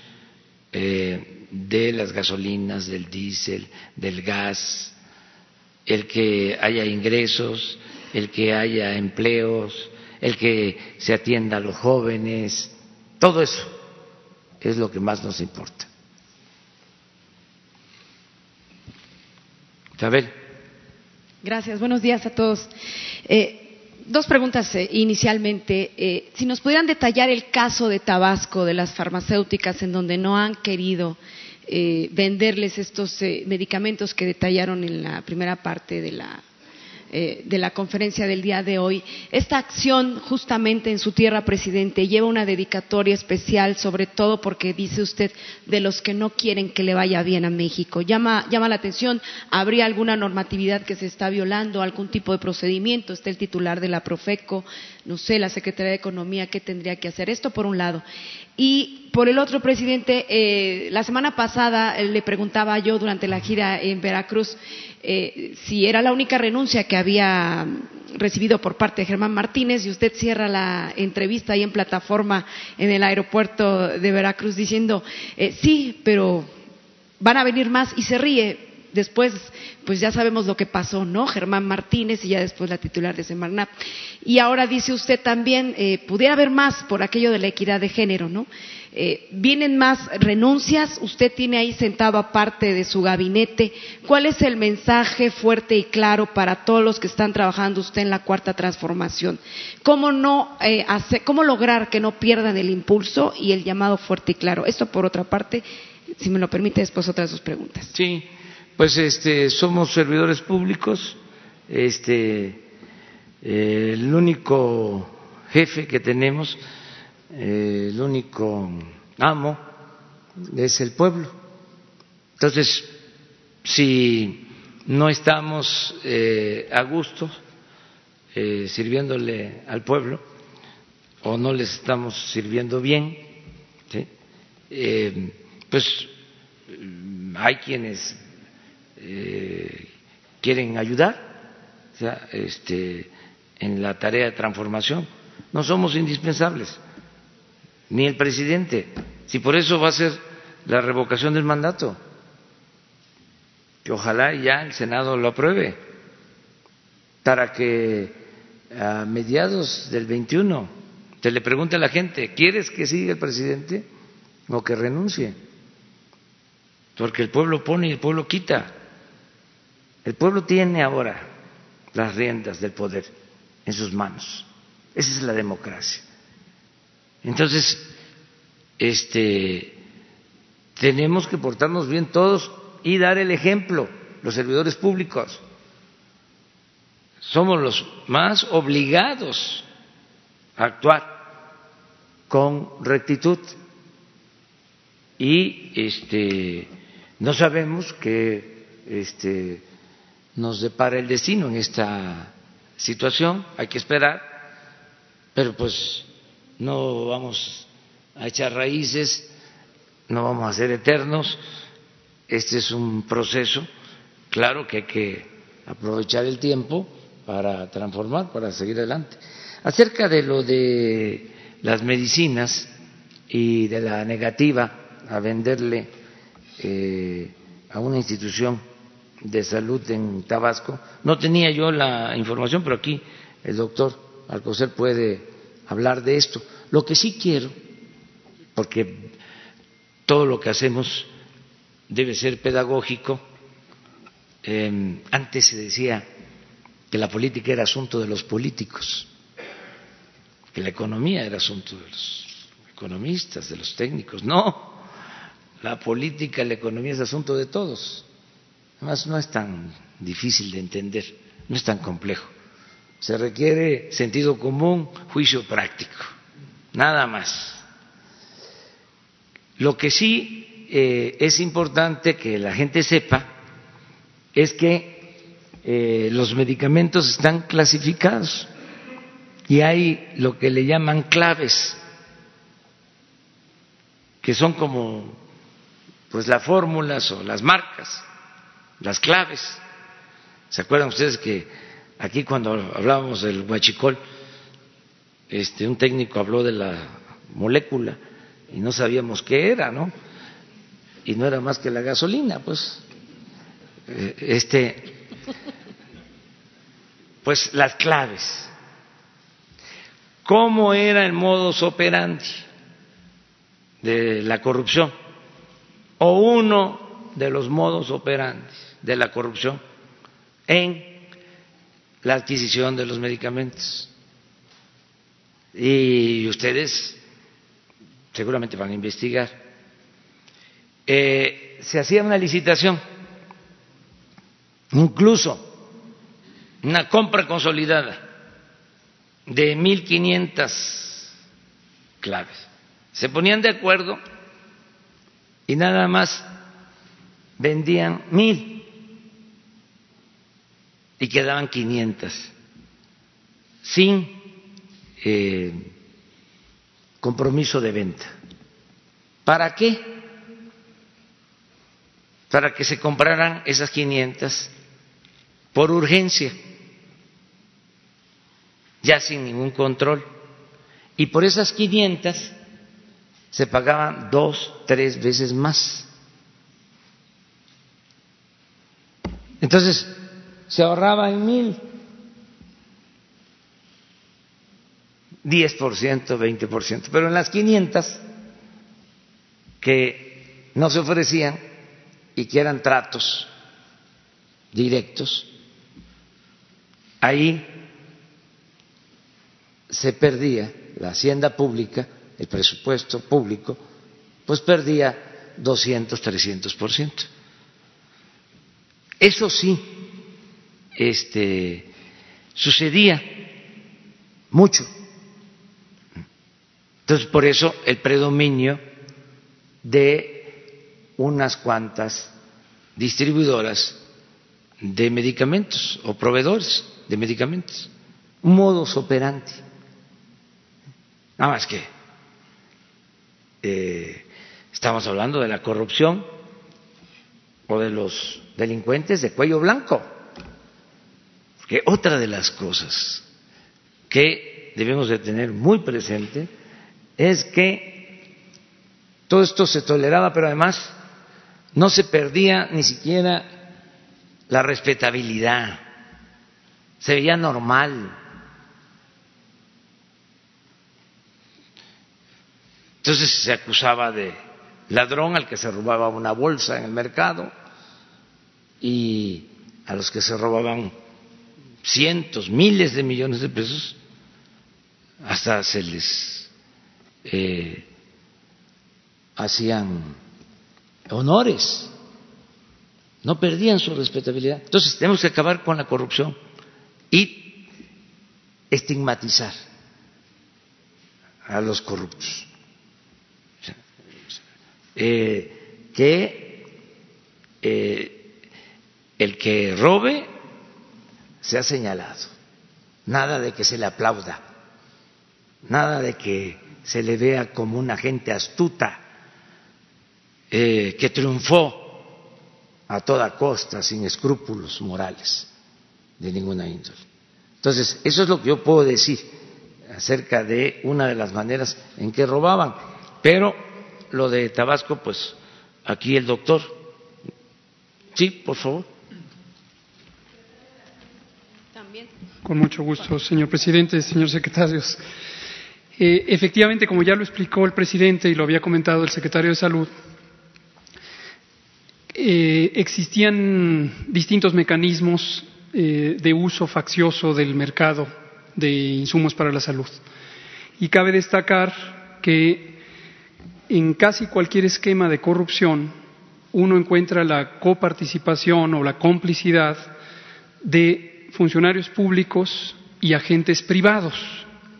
Speaker 1: eh, de las gasolinas, del diésel, del gas, el que haya ingresos, el que haya empleos, el que se atienda a los jóvenes, todo eso es lo que más nos importa. Isabel.
Speaker 9: Gracias, buenos días a todos. Eh, dos preguntas eh, inicialmente. Eh, si nos pudieran detallar el caso de Tabasco, de las farmacéuticas, en donde no han querido venderles estos medicamentos que detallaron en la primera parte de la eh, de la conferencia del día de hoy. Esta acción justamente en su tierra, presidente, lleva una dedicatoria especial, sobre todo porque dice usted de los que no quieren que le vaya bien a México. Llama, llama la atención, ¿habría alguna normatividad que se está violando, algún tipo de procedimiento? Está el titular de la Profeco, no sé, la Secretaría de Economía, ¿qué tendría que hacer? Esto por un lado. Y por el otro, presidente, eh, la semana pasada le preguntaba yo durante la gira en Veracruz eh, si era la única renuncia que había recibido por parte de Germán Martínez y usted cierra la entrevista ahí en plataforma en el aeropuerto de Veracruz diciendo eh, sí, pero van a venir más y se ríe. Después, pues ya sabemos lo que pasó, ¿no? Germán Martínez y ya después la titular de Semarnap. Y ahora dice usted también, eh, pudiera haber más por aquello de la equidad de género, ¿no? Eh, ¿Vienen más renuncias? Usted tiene ahí sentado aparte de su gabinete. ¿Cuál es el mensaje fuerte y claro para todos los que están trabajando usted en la cuarta transformación? ¿Cómo, no, eh, ¿Cómo lograr que no pierdan el impulso y el llamado fuerte y claro? Esto por otra parte, si me lo permite, después otras dos preguntas.
Speaker 1: Sí, pues este, somos servidores públicos. Este, el único jefe que tenemos eh, el único amo es el pueblo. Entonces, si no estamos eh, a gusto eh, sirviéndole al pueblo o no les estamos sirviendo bien, pues hay quienes quieren ayudar este, en la tarea de transformación. No somos indispensables ni el presidente, si por eso va a ser la revocación del mandato, que ojalá ya el Senado lo apruebe, para que a mediados del 21 se le pregunte a la gente, ¿quieres que siga el presidente o que renuncie? Porque el pueblo pone y el pueblo quita. El pueblo tiene ahora las riendas del poder en sus manos. Esa es la democracia. Entonces, este, tenemos que portarnos bien todos y dar el ejemplo, los servidores públicos. Somos los más obligados a actuar con rectitud y este no sabemos qué este nos depara el destino en esta situación, hay que esperar, pero pues no vamos a echar raíces, no vamos a ser eternos. Este es un proceso, claro que hay que aprovechar el tiempo para transformar, para seguir adelante. Acerca de lo de las medicinas y de la negativa a venderle eh, a una institución de salud en Tabasco, no tenía yo la información, pero aquí el doctor Alcocer puede hablar de esto. Lo que sí quiero, porque todo lo que hacemos debe ser pedagógico, eh, antes se decía que la política era asunto de los políticos, que la economía era asunto de los economistas, de los técnicos. No, la política, la economía es asunto de todos. Además, no es tan difícil de entender, no es tan complejo. Se requiere sentido común, juicio práctico, nada más. Lo que sí eh, es importante que la gente sepa es que eh, los medicamentos están clasificados y hay lo que le llaman claves, que son como pues las fórmulas o las marcas, las claves. ¿Se acuerdan ustedes que aquí cuando hablábamos del huachicol, este, un técnico habló de la molécula y no sabíamos qué era, ¿no? Y no era más que la gasolina, pues. Eh, este, pues las claves. ¿Cómo era el modus operandi de la corrupción? O uno de los modos operandi de la corrupción en la adquisición de los medicamentos. Y ustedes seguramente van a investigar. Eh, se hacía una licitación, incluso una compra consolidada de 1.500 claves. Se ponían de acuerdo y nada más vendían mil y quedaban 500 sin eh, compromiso de venta. ¿Para qué? Para que se compraran esas 500 por urgencia ya sin ningún control. Y por esas 500 se pagaban dos, tres veces más. Entonces, se ahorraba en mil. 10%, 20%, pero en las 500 que no se ofrecían y que eran tratos directos, ahí se perdía la hacienda pública, el presupuesto público, pues perdía 200, 300 por ciento. Eso sí, este, sucedía mucho. Entonces, por eso el predominio de unas cuantas distribuidoras de medicamentos o proveedores de medicamentos, un modus operandi. Nada más que eh, estamos hablando de la corrupción o de los delincuentes de cuello blanco. Porque otra de las cosas que debemos de tener muy presente es que todo esto se toleraba, pero además no se perdía ni siquiera la respetabilidad, se veía normal. Entonces se acusaba de ladrón al que se robaba una bolsa en el mercado y a los que se robaban cientos, miles de millones de pesos, hasta se les eh, hacían honores, no perdían su respetabilidad. Entonces tenemos que acabar con la corrupción y estigmatizar a los corruptos. Eh, que eh, el que robe se ha señalado, nada de que se le aplauda, nada de que se le vea como una gente astuta eh, que triunfó a toda costa, sin escrúpulos morales de ninguna índole. Entonces, eso es lo que yo puedo decir acerca de una de las maneras en que robaban. Pero lo de Tabasco, pues aquí el doctor. Sí, por favor.
Speaker 10: Con mucho gusto, señor presidente, señor secretarios. Eh, efectivamente, como ya lo explicó el presidente y lo había comentado el secretario de Salud, eh, existían distintos mecanismos eh, de uso faccioso del mercado de insumos para la salud. Y cabe destacar que en casi cualquier esquema de corrupción uno encuentra la coparticipación o la complicidad de funcionarios públicos y agentes privados.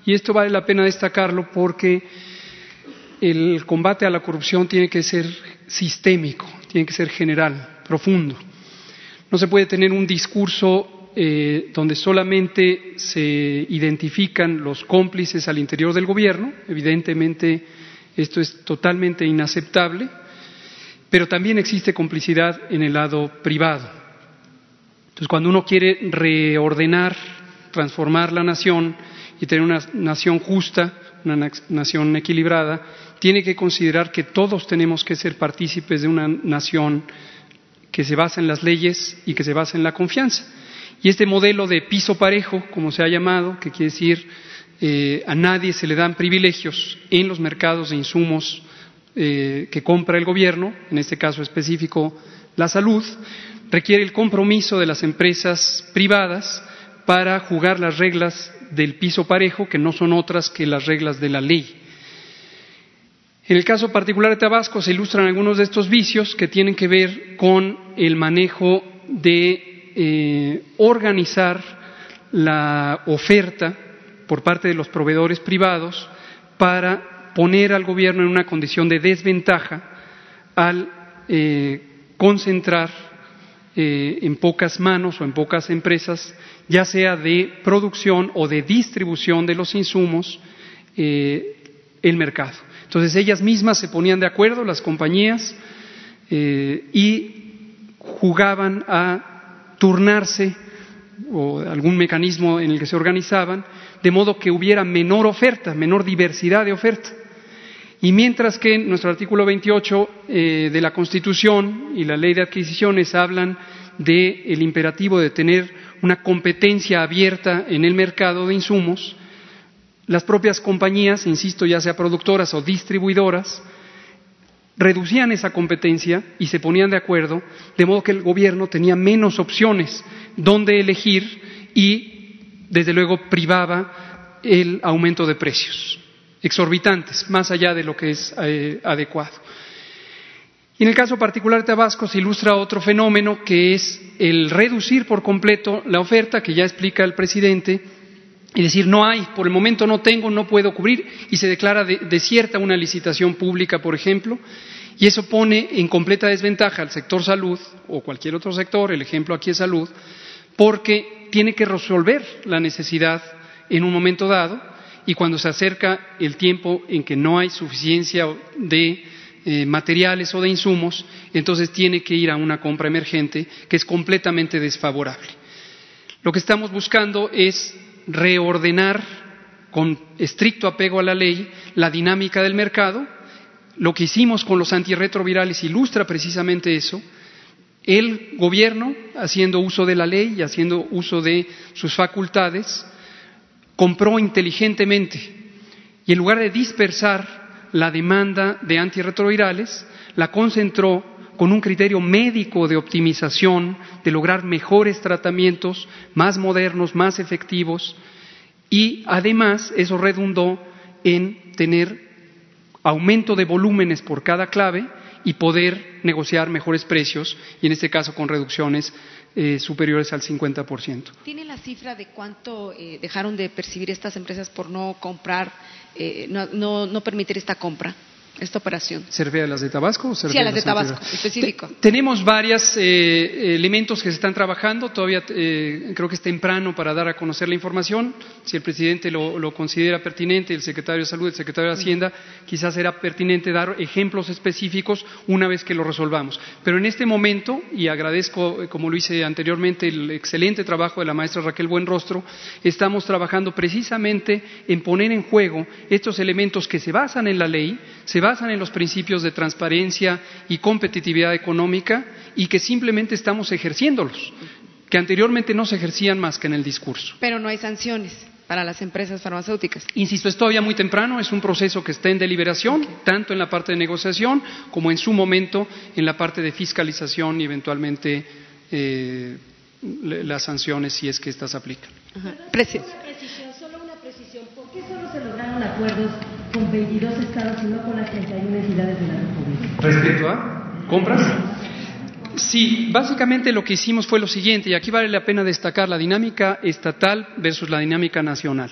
Speaker 10: Y esto vale la pena destacarlo porque el combate a la corrupción tiene que ser sistémico, tiene que ser general, profundo. No se puede tener un discurso eh, donde solamente se identifican los cómplices al interior del gobierno. Evidentemente, esto es totalmente inaceptable, pero también existe complicidad en el lado privado. Entonces, cuando uno quiere reordenar, transformar la nación y tener una nación justa, una nación equilibrada, tiene que considerar que todos tenemos que ser partícipes de una nación que se basa en las leyes y que se basa en la confianza. Y este modelo de piso parejo, como se ha llamado, que quiere decir eh, a nadie se le dan privilegios en los mercados de insumos eh, que compra el gobierno, en este caso específico la salud, requiere el compromiso de las empresas privadas para jugar las reglas del piso parejo, que no son otras que las reglas de la ley. En el caso particular de Tabasco se ilustran algunos de estos vicios que tienen que ver con el manejo de eh, organizar la oferta por parte de los proveedores privados para poner al gobierno en una condición de desventaja al eh, concentrar eh, en pocas manos o en pocas empresas, ya sea de producción o de distribución de los insumos, el mercado. Entonces ellas mismas se ponían de acuerdo, las compañías, eh, y jugaban a turnarse o algún mecanismo en el que se organizaban, de modo que hubiera menor oferta, menor diversidad de oferta. Y mientras que nuestro artículo 28 eh, de la Constitución y la Ley de Adquisiciones hablan del imperativo de tener una competencia abierta en el mercado de insumos, las propias compañías, insisto, ya sea productoras o distribuidoras, reducían esa competencia y se ponían de acuerdo, de modo que el gobierno tenía menos opciones donde elegir y, desde luego, privaba el aumento de precios exorbitantes, más allá de lo que es eh, adecuado. Y en el caso particular de Tabasco se ilustra otro fenómeno que es el reducir por completo la oferta, que ya explica el presidente, y decir no hay, por el momento no tengo, no puedo cubrir y se declara desierta una licitación pública, por ejemplo, y eso pone en completa desventaja al sector salud o cualquier otro sector, el ejemplo aquí es salud, porque tiene que resolver la necesidad en un momento dado y cuando se acerca el tiempo en que no hay suficiencia de eh, materiales o de insumos, entonces tiene que ir a una compra emergente que es completamente desfavorable. Lo que estamos buscando es reordenar con estricto apego a la ley la dinámica del mercado. Lo que hicimos con los antirretrovirales ilustra precisamente eso. El gobierno, haciendo uso de la ley y haciendo uso de sus facultades, compró inteligentemente. Y en lugar de dispersar la demanda de antirretrovirales, la concentró con un criterio médico de optimización, de lograr mejores tratamientos, más modernos, más efectivos, y además eso redundó en tener aumento de volúmenes por cada clave y poder negociar mejores precios, y en este caso con reducciones eh, superiores al 50%.
Speaker 9: ¿Tiene la cifra de cuánto eh, dejaron de percibir estas empresas por no comprar, eh, no permitir esta compra? Esta operación?
Speaker 10: ¿Se refiere a las de Tabasco o se
Speaker 9: Sí, a las de Tabasco,
Speaker 10: anteriores?
Speaker 9: específico.
Speaker 10: Te- tenemos varios elementos que se están trabajando. Todavía eh, creo que es temprano para dar a conocer la información. Si el presidente lo, lo considera pertinente, el secretario de Salud, el secretario de Hacienda, quizás será pertinente dar ejemplos específicos una vez que lo resolvamos. Pero en este momento, y agradezco, eh, como lo hice anteriormente, el excelente trabajo de la maestra Raquel Buenrostro, estamos trabajando precisamente en poner en juego estos elementos que se basan en la ley, se basan en los principios de transparencia y competitividad económica y que simplemente estamos ejerciéndolos, que anteriormente no se ejercían más que en el discurso.
Speaker 9: Pero no hay sanciones para las empresas farmacéuticas.
Speaker 10: Insisto, es todavía muy temprano, es un proceso que está en deliberación, tanto en la parte de negociación como en su momento en la parte de fiscalización y eventualmente eh, le- las sanciones si es que estas se aplican.
Speaker 9: Presi-
Speaker 11: precisión, solo una precisión. ¿Por qué solo se lograron acuerdos con 22 estados y no con las 31 entidades de la República?
Speaker 10: Respecto a compras. Sí, básicamente lo que hicimos fue lo siguiente, y aquí vale la pena destacar la dinámica estatal versus la dinámica nacional.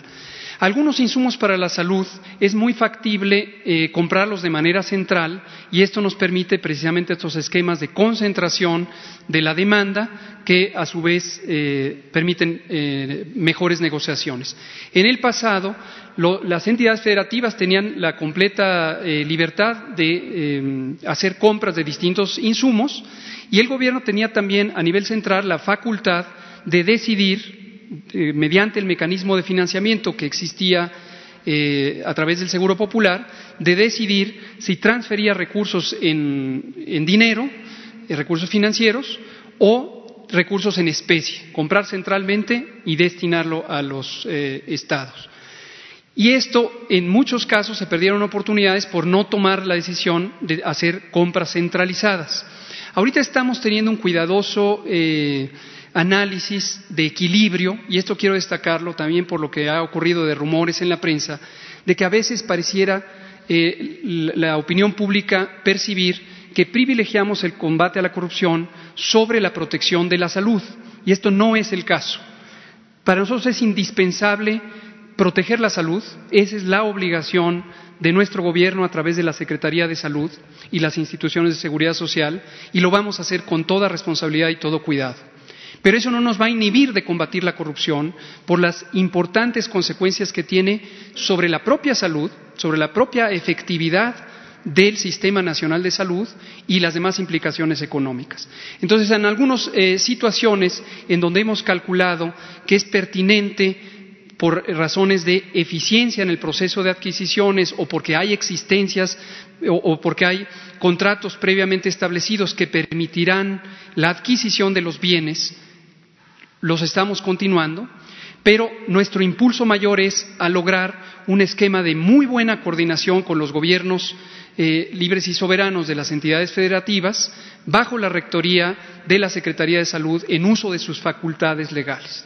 Speaker 10: Algunos insumos para la salud es muy factible eh, comprarlos de manera central y esto nos permite precisamente estos esquemas de concentración de la demanda que a su vez eh, permiten eh, mejores negociaciones. En el pasado, las entidades federativas tenían la completa libertad de hacer compras de distintos insumos y el gobierno tenía también a nivel central la facultad de decidir eh, mediante el mecanismo de financiamiento que existía eh, a través del Seguro Popular, de decidir si transfería recursos en, en dinero, eh, recursos financieros, o recursos en especie, comprar centralmente y destinarlo a los estados. Y esto, en muchos casos, se perdieron oportunidades por no tomar la decisión de hacer compras centralizadas. Ahorita estamos teniendo un cuidadoso análisis de equilibrio, y esto quiero destacarlo también por lo que ha ocurrido de rumores en la prensa, de que a veces pareciera eh, la opinión pública percibir que privilegiamos el combate a la corrupción sobre la protección de la salud, y esto no es el caso. Para nosotros es indispensable proteger la salud, esa es la obligación de nuestro gobierno a través de la Secretaría de Salud y las instituciones de seguridad social, y lo vamos a hacer con toda responsabilidad y todo cuidado. Pero eso no nos va a inhibir de combatir la corrupción por las importantes consecuencias que tiene sobre la propia salud, sobre la propia efectividad del Sistema Nacional de Salud y las demás implicaciones económicas. Entonces, en algunas eh, situaciones en donde hemos calculado que es pertinente por razones de eficiencia en el proceso de adquisiciones o porque hay existencias o, o porque hay contratos previamente establecidos que permitirán la adquisición de los bienes, los estamos continuando, pero nuestro impulso mayor es a lograr un esquema de muy buena coordinación con los gobiernos eh, libres y soberanos de las entidades federativas bajo la rectoría de la Secretaría de Salud en uso de sus facultades legales.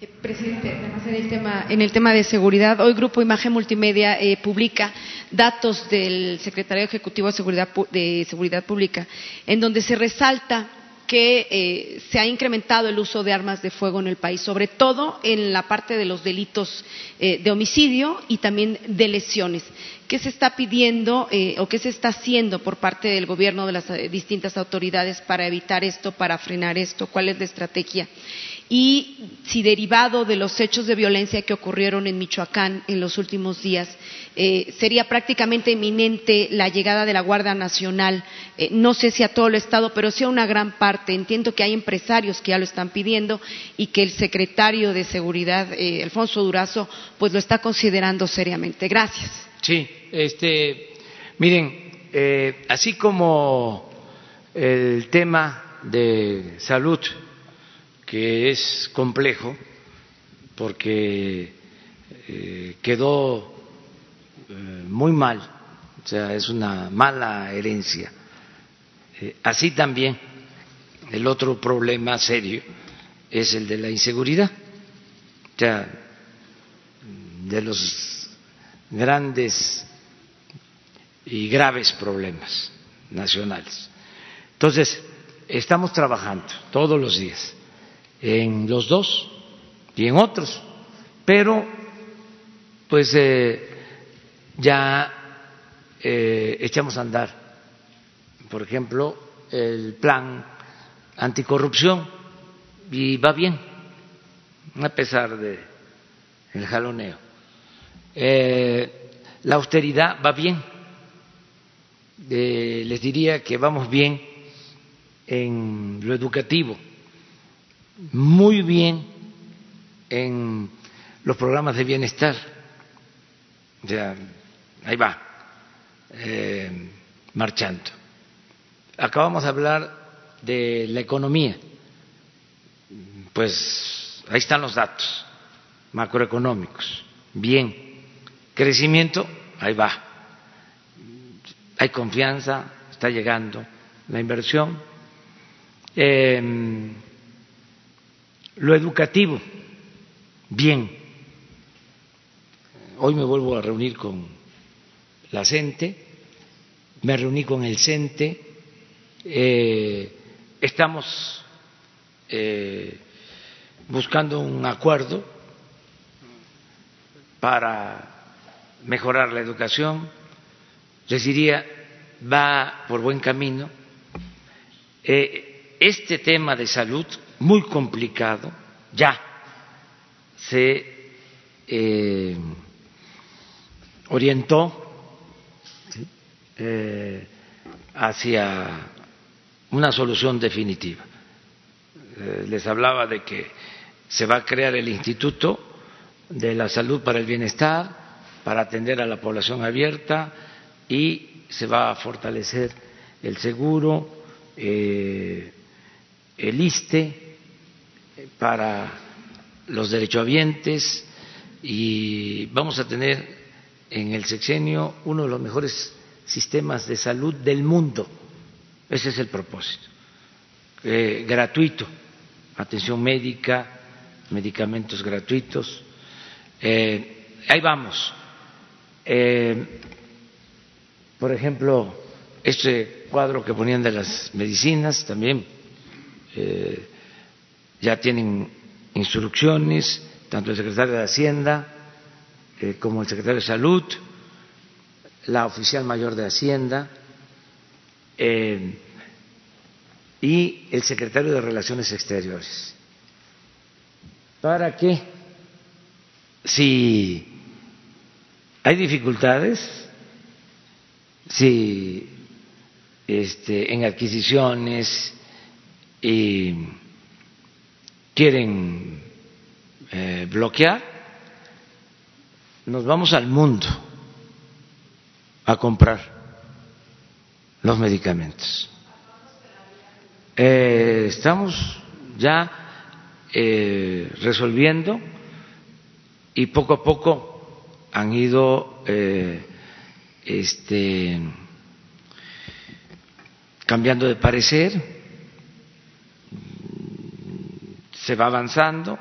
Speaker 9: Eh, Presidente, en el tema, el tema de seguridad, hoy Grupo Imagen Multimedia eh, publica datos del Secretario Ejecutivo de Seguridad, de Seguridad Pública, en donde se resalta que eh, se ha incrementado el uso de armas de fuego en el país, sobre todo en la parte de los delitos eh, de homicidio y también de lesiones. ¿Qué se está pidiendo eh, o qué se está haciendo por parte del gobierno de las distintas autoridades para evitar esto, para frenar esto? ¿Cuál es la estrategia? Y si derivado de los hechos de violencia que ocurrieron en Michoacán en los últimos días, eh, sería prácticamente inminente la llegada de la Guardia Nacional, eh, no sé si a todo el Estado, pero sí a una gran parte. Entiendo que hay empresarios que ya lo están pidiendo y que el secretario de Seguridad, eh, Alfonso Durazo, pues lo está considerando seriamente. Gracias.
Speaker 1: Sí, este, miren, así como el tema de salud, que es complejo, porque eh, quedó eh, muy mal, o sea, es una mala herencia. Eh, así también el otro problema serio es el de la inseguridad, o sea, de los grandes y graves problemas nacionales. Entonces, estamos trabajando todos los días en los dos y en otros, pero pues eh, ya eh, echamos a andar, por ejemplo, el plan anticorrupción y va bien, a pesar de el jaloneo. Eh, la austeridad va bien. Les diría que vamos bien en lo educativo, muy bien en los programas de bienestar. O sea, ahí va, eh, marchando. Acabamos de hablar de la economía. Pues ahí están los datos macroeconómicos. Bien. Crecimiento, ahí va. Hay confianza, está llegando la inversión. Eh, lo educativo, bien. Hoy me vuelvo a reunir con la CENTE, me reuní con el CENTE, eh, estamos eh, buscando un acuerdo para mejorar la educación. Les diría, va por buen camino. Eh, este tema de salud, muy complicado, ya se eh, orientó eh, hacia una solución definitiva. les hablaba de que se va a crear el Instituto de la salud para el bienestar, para atender a la población abierta y se va a fortalecer el seguro, eh, el ISTE para los derechohabientes y vamos a tener en el sexenio uno de los mejores sistemas de salud del mundo. Ese es el propósito. Eh, gratuito, atención médica, medicamentos gratuitos, eh, ahí vamos. Eh, por ejemplo, este cuadro que ponían de las medicinas también eh, ya tienen instrucciones, tanto el secretario de Hacienda como el secretario de Salud, la oficial mayor de Hacienda y el secretario de Relaciones Exteriores. ¿Para qué? si hay dificultades, si este, en adquisiciones y quieren eh, bloquear, nos vamos al mundo a comprar los medicamentos. Eh, estamos ya eh, resolviendo y poco a poco han ido eh, este, cambiando de parecer, se va avanzando,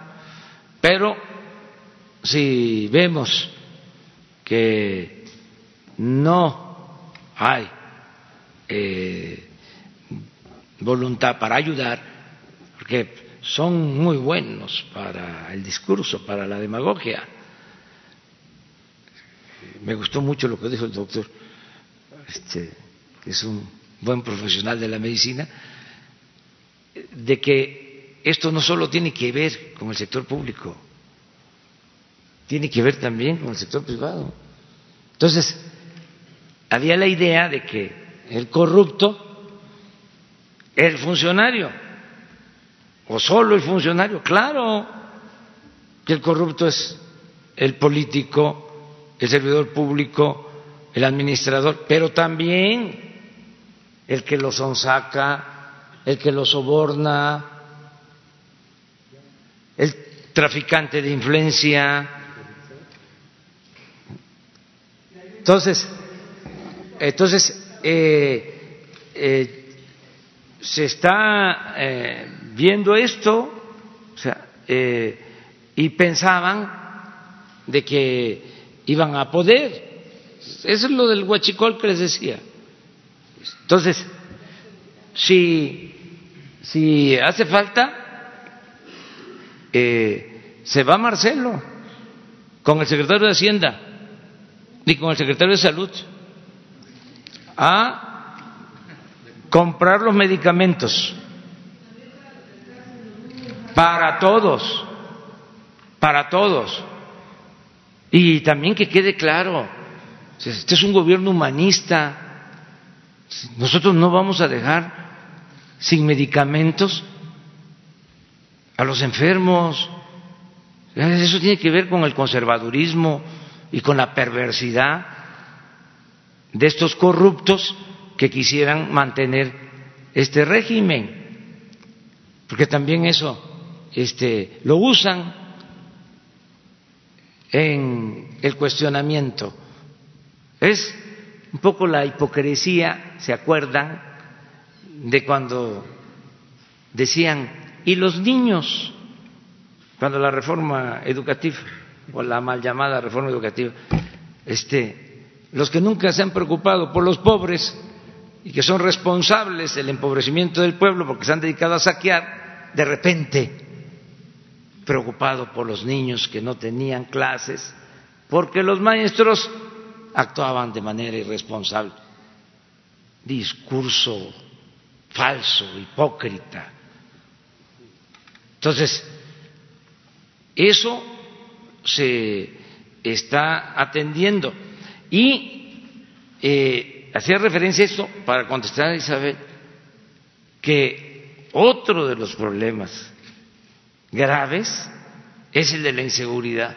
Speaker 1: pero si vemos que no hay eh, voluntad para ayudar, porque son muy buenos para el discurso, para la demagogia. Me gustó mucho lo que dijo el doctor, este, que es un buen profesional de la medicina, de que esto no solo tiene que ver con el sector público, tiene que ver también con el sector privado. Entonces, había la idea de que el corrupto el funcionario o solo el funcionario. Claro que el corrupto es el político, el servidor público, el administrador, pero también el que lo sonsaca, el que lo soborna, el traficante de influencia. Entonces, entonces eh, eh, se está eh, viendo esto, o sea, eh, y pensaban de que iban a poder. Eso es lo del huachicol que les decía. Entonces, si, si hace falta, eh, se va Marcelo con el secretario de Hacienda y con el secretario de Salud a comprar los medicamentos para todos, para todos. Y también que quede claro, este es un gobierno humanista. Nosotros no vamos a dejar sin medicamentos a los enfermos. Eso tiene que ver con el conservadurismo y con la perversidad de estos corruptos que quisieran mantener este régimen, porque también eso este, lo usan en el cuestionamiento. Es un poco la hipocresía, ¿se acuerdan? De cuando decían, ¿y los niños? Cuando la reforma educativa, o la mal llamada reforma educativa, este, los que nunca se han preocupado por los pobres y que son responsables del empobrecimiento del pueblo porque se han dedicado a saquear, de repente preocupado por los niños que no tenían clases, porque los maestros actuaban de manera irresponsable. Discurso falso, hipócrita. Entonces, eso se está atendiendo. Y eh, hacía referencia a esto para contestar a Isabel, que otro de los problemas graves es el de la inseguridad.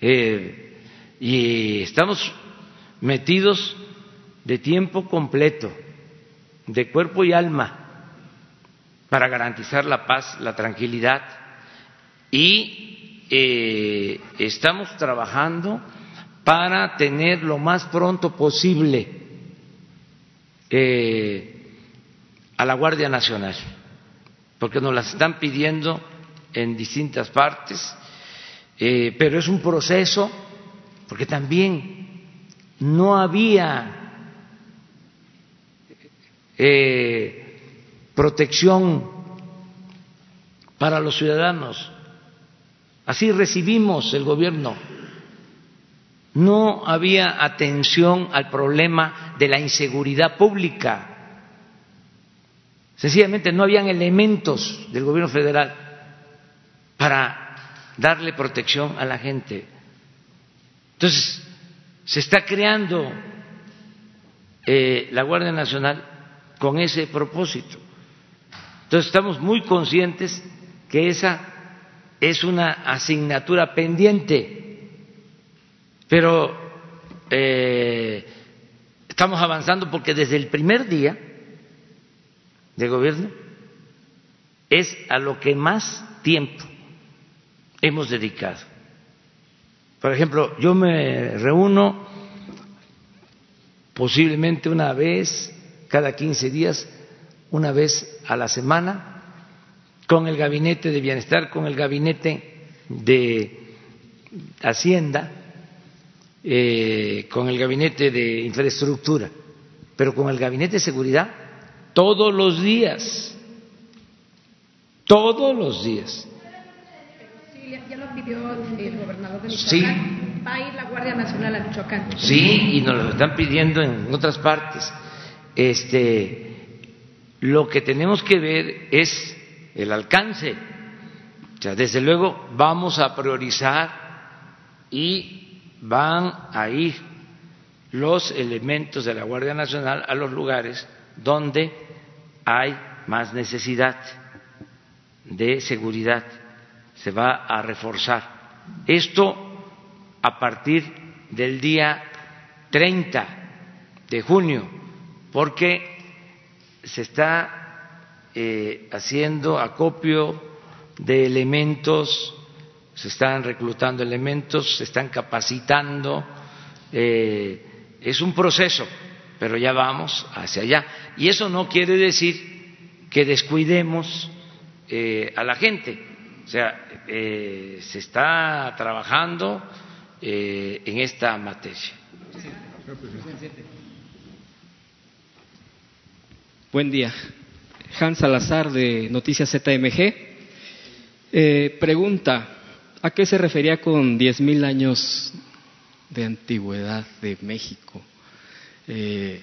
Speaker 1: Eh, y estamos metidos de tiempo completo, de cuerpo y alma, para garantizar la paz, la tranquilidad. Y eh, estamos trabajando para tener lo más pronto posible eh, a la Guardia Nacional porque nos las están pidiendo en distintas partes, eh, pero es un proceso, porque también no había protección para los ciudadanos. Así recibimos el gobierno. No había atención al problema de la inseguridad pública. Sencillamente no habían elementos del gobierno federal para darle protección a la gente. Entonces, se está creando eh, la Guardia Nacional con ese propósito. Entonces, estamos muy conscientes que esa es una asignatura pendiente, pero eh, estamos avanzando porque desde el primer día de gobierno es a lo que más tiempo hemos dedicado. Por ejemplo, yo me reúno posiblemente una vez cada 15 días, una vez a la semana, con el gabinete de bienestar, con el gabinete de Hacienda, eh, con el gabinete de infraestructura, pero con el gabinete de seguridad todos los días, todos los días.
Speaker 9: Sí, ya lo pidió el gobernador de Michoacán. Va a ir la Guardia Nacional a Michoacán.
Speaker 1: Sí, y nos lo están pidiendo en otras partes. Este, lo que tenemos que ver es el alcance. O sea, desde luego vamos a priorizar y van a ir los elementos de la Guardia Nacional a los lugares donde hay más necesidad de seguridad, se va a reforzar. Esto a partir del día 30 de junio, porque se está eh, haciendo acopio de elementos, se están reclutando elementos, se están capacitando, eh, es un proceso pero ya vamos hacia allá. Y eso no quiere decir que descuidemos eh, a la gente. O sea, eh, se está trabajando eh, en esta materia.
Speaker 12: Buen día. Hans Salazar de Noticias ZMG. pregunta, ¿a qué se refería con 10.000 años de antigüedad de México? eh,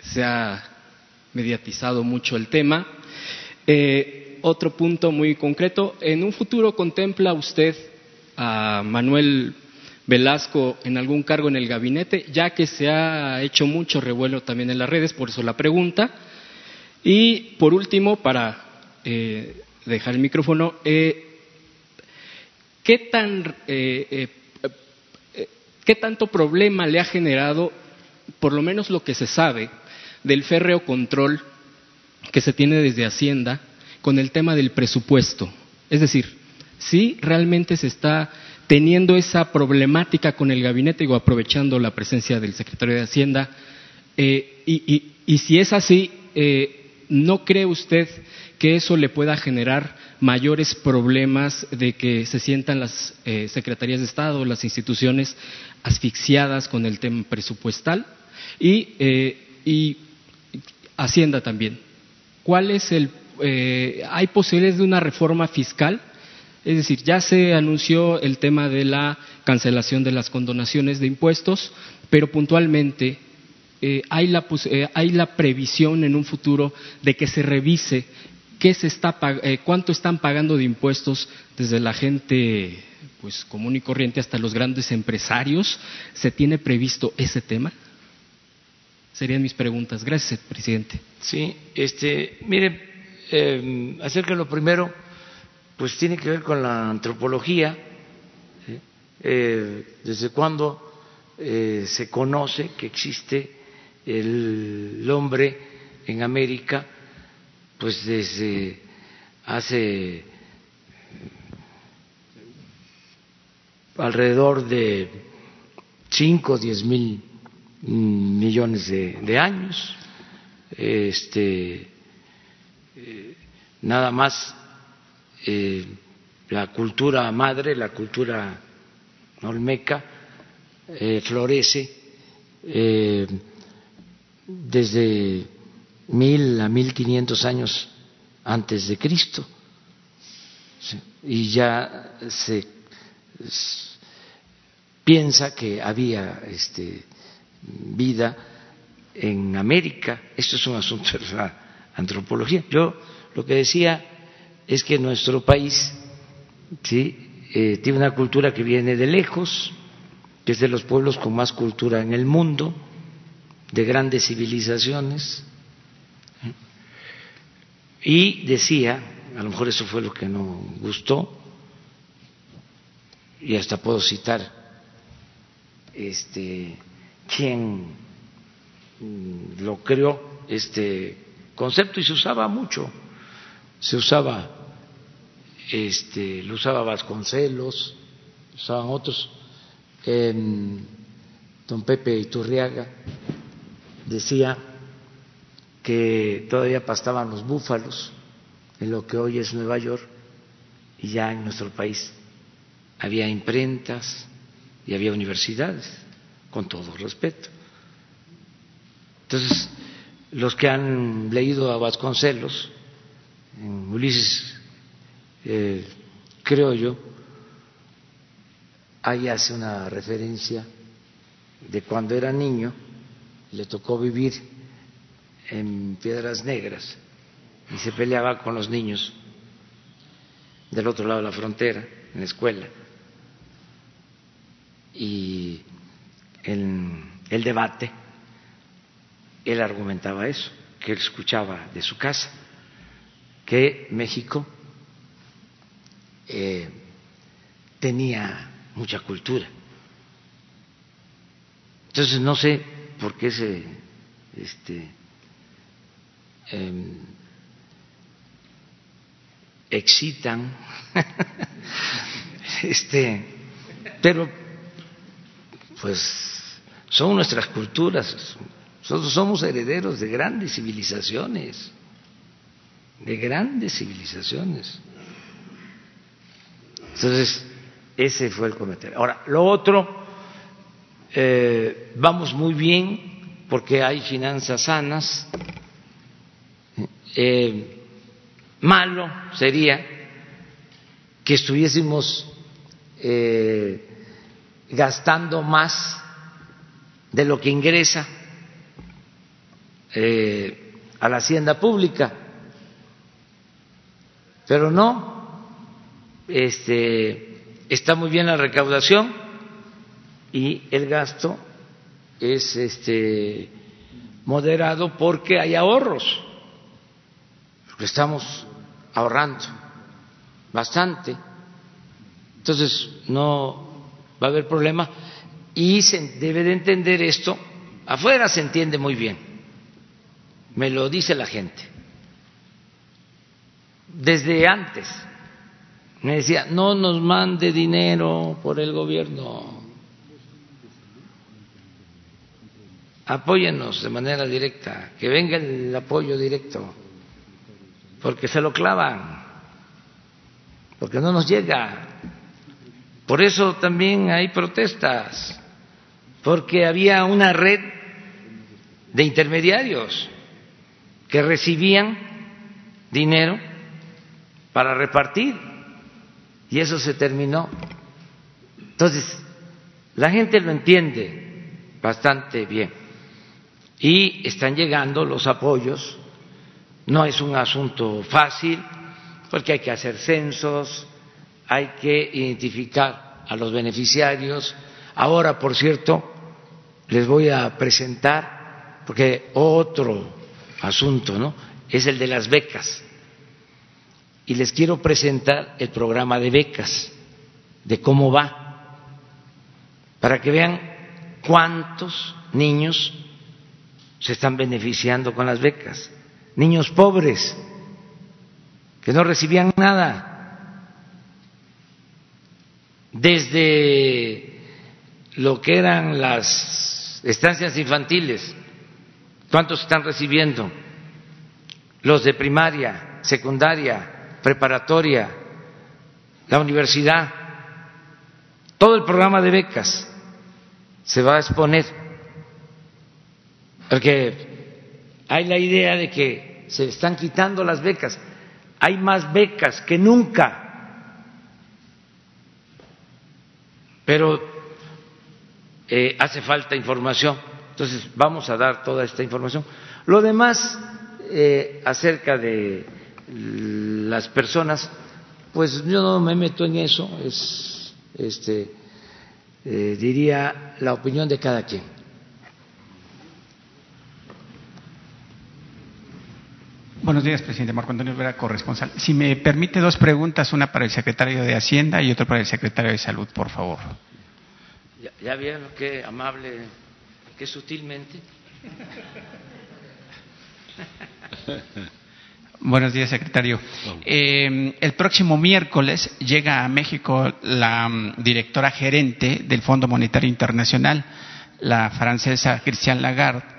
Speaker 12: se ha mediatizado mucho el tema. Eh, otro punto muy concreto, ¿en un futuro contempla usted a Manuel Velasco en algún cargo en el gabinete, ya que se ha hecho mucho revuelo también en las redes, por eso la pregunta. Y por último, para eh, dejar el micrófono, eh, ¿qué, tan, eh, ¿qué tanto problema le ha generado, por lo menos lo que se sabe, del férreo control que se tiene desde Hacienda con el tema del presupuesto? Es decir, si realmente se está teniendo esa problemática con el gabinete, digo, aprovechando la presencia del secretario de Hacienda, y, si es así, ¿no cree usted que eso le pueda generar mayores problemas de que se sientan las eh, secretarías de Estado, las instituciones asfixiadas con el tema presupuestal? Y, eh, Hacienda también. ¿Cuál es el, eh, ¿Hay posibilidades de una reforma fiscal? Es decir, ya se anunció el tema de la cancelación de las condonaciones de impuestos, pero puntualmente eh, hay, la, eh, hay, la, previsión en un futuro de que se revise qué se está, eh, cuánto están pagando de impuestos desde la gente pues, común y corriente hasta los grandes empresarios. ¿Se tiene previsto ese tema? Serían mis preguntas. Gracias, presidente.
Speaker 1: Sí, este, mire, acerca de lo primero, pues tiene que ver con la antropología. ¿Desde cuándo se conoce que existe el hombre en América, pues desde hace alrededor de 5 o 10 mil millones de, años. Este, eh, nada más eh, la cultura madre, la cultura olmeca, eh, florece desde mil a mil quinientos años antes de Cristo y ya se piensa que había este, vida en América. Esto es un asunto de la antropología. Yo lo que decía es que nuestro país ¿sí? Eh, tiene una cultura que viene de lejos, que es de los pueblos con más cultura en el mundo de grandes civilizaciones. Y decía, a lo mejor eso fue lo que no gustó, y hasta puedo citar este quien lo creó este concepto y se usaba mucho se usaba este lo usaba Vasconcelos usaban otros don Pepe Iturriaga decía que todavía pastaban los búfalos en lo que hoy es Nueva York y ya en nuestro país había imprentas y había universidades, con todo respeto. Entonces, los que han leído a Vasconcelos, en Ulises, eh, creo yo, ahí hace una referencia de cuando era niño le tocó vivir en Piedras Negras y se peleaba con los niños del otro lado de la frontera, en la escuela. Y en el debate, él argumentaba eso, que él escuchaba de su casa, que México eh, tenía mucha cultura. Entonces, no sé por qué se este, em, excitan, *laughs* este, pero pues son nuestras culturas, nosotros somos herederos de grandes civilizaciones, de grandes civilizaciones. Entonces, ese fue el comentario. Ahora, lo otro eh, vamos muy bien porque hay finanzas sanas. Eh, malo sería que estuviésemos eh, gastando más de lo que ingresa eh, a la hacienda pública. Pero no, este, está muy bien la recaudación y el gasto es este, moderado porque hay ahorros, estamos ahorrando bastante. Entonces no va a haber problema y se debe de entender esto. Afuera se entiende muy bien, me lo dice la gente. Desde antes me decía, no nos mande dinero por el gobierno, apóyenos de manera directa, que venga el apoyo directo, porque se lo clavan, porque no nos llega. Por eso también hay protestas porque había una red de intermediarios que recibían dinero para repartir y eso se terminó. Entonces, la gente lo entiende bastante bien y están llegando los apoyos. No es un asunto fácil porque hay que hacer censos, hay que identificar a los beneficiarios, Ahora, por cierto, les voy a presentar, porque otro asunto, ¿no? Es el de las becas. Y les quiero presentar el programa de becas, de cómo va, para que vean cuántos niños se están beneficiando con las becas. Niños pobres, que no recibían nada. Desde lo que eran las estancias infantiles, ¿cuántos están recibiendo? Los de primaria, secundaria, preparatoria, la universidad, todo el programa de becas se va a exponer, porque hay la idea de que se están quitando las becas, hay más becas que nunca, pero eh, hace falta información. Entonces, vamos a dar toda esta información. Lo demás, eh, acerca de las personas, pues yo no me meto en eso, es, este, eh, diría, la opinión de cada quien.
Speaker 13: Buenos días, presidente Marco Antonio Vera, corresponsal. Si me permite dos preguntas, una para el secretario de Hacienda y otra para el secretario de Salud, por favor.
Speaker 1: Ya, ya vieron qué amable, qué sutilmente. *laughs*
Speaker 13: Buenos días, secretario. Eh, el próximo miércoles llega a México la mm, directora gerente del Fondo Monetario Internacional, la francesa Christiane Lagarde.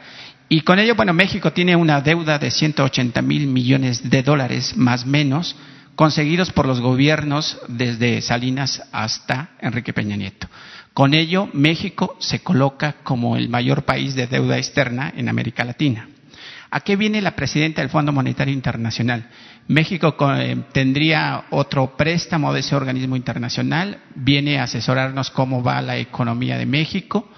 Speaker 13: Y con ello, bueno, México tiene una deuda de 180 mil millones de dólares, más menos, conseguidos por los gobiernos desde Salinas hasta Enrique Peña Nieto. Con ello, México se coloca como el mayor país de deuda externa en América Latina. ¿A qué viene la presidenta del Fondo Monetario Internacional? México eh, tendría otro préstamo de ese organismo internacional, viene a asesorarnos cómo va la economía de México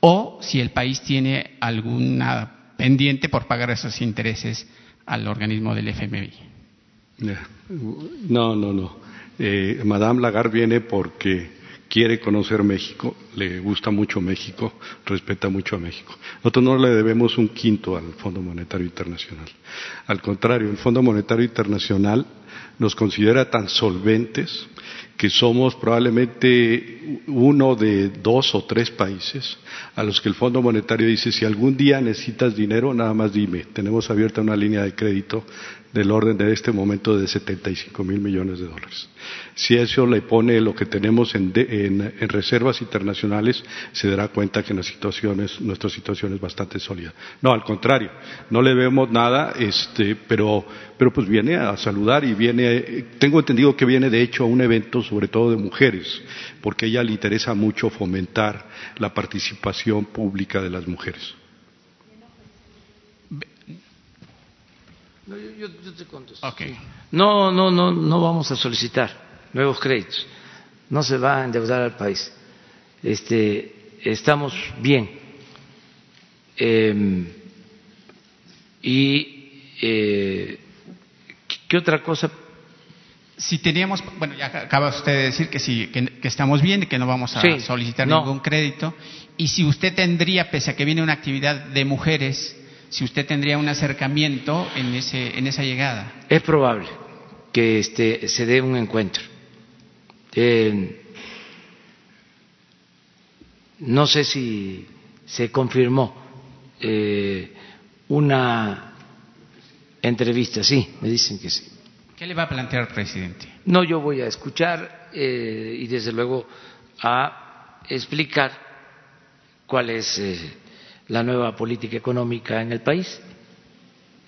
Speaker 13: o si el país tiene alguna pendiente por pagar esos intereses al organismo del FMI.
Speaker 14: No, no, no. Eh, Madame Lagarde viene porque quiere conocer México, le gusta mucho México, respeta mucho a México. Nosotros no le debemos un quinto al Fondo Monetario Internacional. Al contrario, el Fondo Monetario Internacional nos considera tan solventes que somos probablemente uno de dos o tres países a los que el Fondo Monetario dice si algún día necesitas dinero, nada más dime. Tenemos abierta una línea de crédito del orden de este momento de 75 mil millones de dólares. Si eso le pone lo que tenemos en, reservas internacionales, se dará cuenta que nuestra situación es bastante sólida. No, al contrario, no le vemos nada, este, pero, pero pues viene a saludar y viene, tengo entendido que viene de hecho a un evento sobre todo de mujeres, porque a ella le interesa mucho fomentar la participación pública de las mujeres.
Speaker 1: No, yo, te contesto. No, no, no, no vamos a solicitar nuevos créditos. No se va a endeudar al país. Este, estamos bien. Em, Y, eh, ¿qué otra cosa?
Speaker 13: Si teníamos, bueno, ya acaba usted de decir que sí, que, estamos bien y que no vamos a
Speaker 1: Sí,
Speaker 13: solicitar
Speaker 1: no.
Speaker 13: ningún crédito. Y si usted tendría, pese a que viene una actividad de mujeres, si usted tendría un acercamiento en, ese, en esa llegada.
Speaker 1: Es probable que este, se dé un encuentro. Eh, no sé si se confirmó eh, una entrevista, sí, me dicen que sí.
Speaker 13: ¿Qué le va a plantear, presidente?
Speaker 1: No, yo voy a escuchar eh, y desde luego a explicar cuál es eh, la nueva política económica en el país.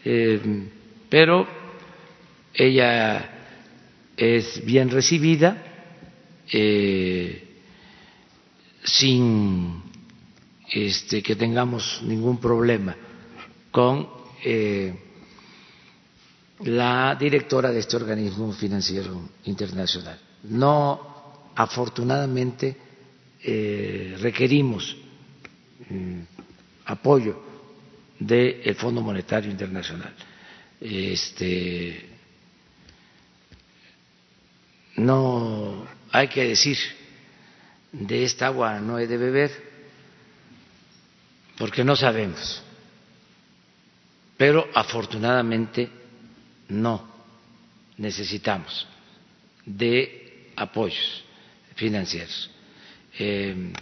Speaker 1: Eh, pero ella es bien recibida, sin este, que tengamos ningún problema con la directora de este organismo financiero internacional. No, afortunadamente, eh, requerimos mm, apoyo del Fondo Monetario Internacional. Este, no hay que decir de esta agua no he de beber porque no sabemos. Pero afortunadamente no necesitamos de apoyos financieros. Eh,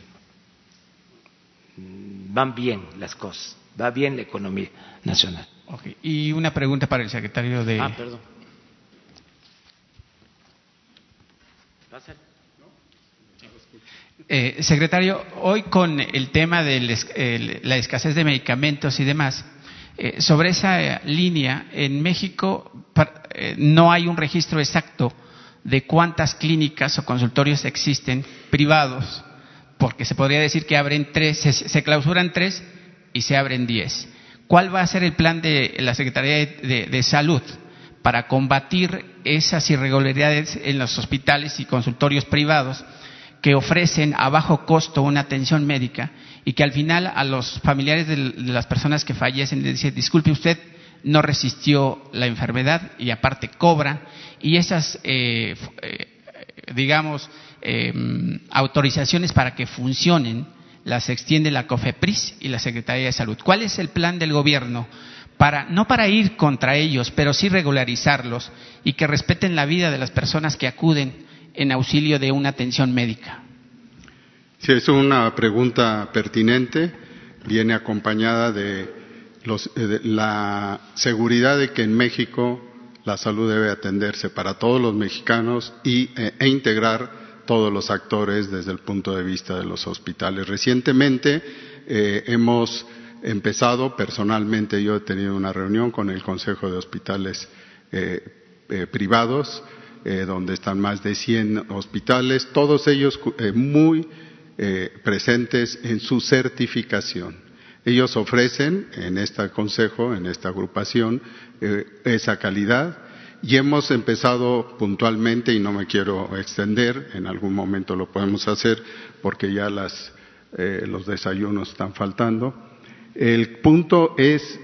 Speaker 1: van bien las cosas, va bien la economía nacional.
Speaker 13: Y una pregunta para el secretario de.
Speaker 1: Ah, perdón.
Speaker 13: Eh, secretario, hoy con el tema de la escasez de medicamentos y demás, eh, sobre esa eh, línea, en México eh, no hay un registro exacto de cuántas clínicas o consultorios existen privados, porque se podría decir que abren tres, se, clausuran tres y se abren diez. ¿Cuál va a ser el plan de la Secretaría de Salud para combatir esas irregularidades en los hospitales y consultorios privados que ofrecen a bajo costo una atención médica y que al final a los familiares de las personas que fallecen les dicen, disculpe usted, no resistió la enfermedad y aparte cobran y esas, eh, eh, digamos, eh, autorizaciones para que funcionen las extiende la COFEPRIS y la Secretaría de Salud. ¿Cuál es el plan del gobierno para, no para ir contra ellos, pero sí regularizarlos y que respeten la vida de las personas que acuden en auxilio de una atención médica?
Speaker 3: Sí, es una pregunta pertinente. Viene acompañada eh, de la seguridad de que en México la salud debe atenderse para todos los mexicanos y, eh, e integrar todos los actores desde el punto de vista de los hospitales. Recientemente eh, hemos empezado, personalmente yo he tenido una reunión con el Consejo de Hospitales Privados, eh, donde están más de 100 hospitales, todos ellos eh, muy eh, presentes en su certificación. Ellos ofrecen en este consejo, en esta agrupación, esa calidad y hemos empezado puntualmente, y no me quiero extender, en algún momento lo podemos hacer porque ya los desayunos están faltando. El punto es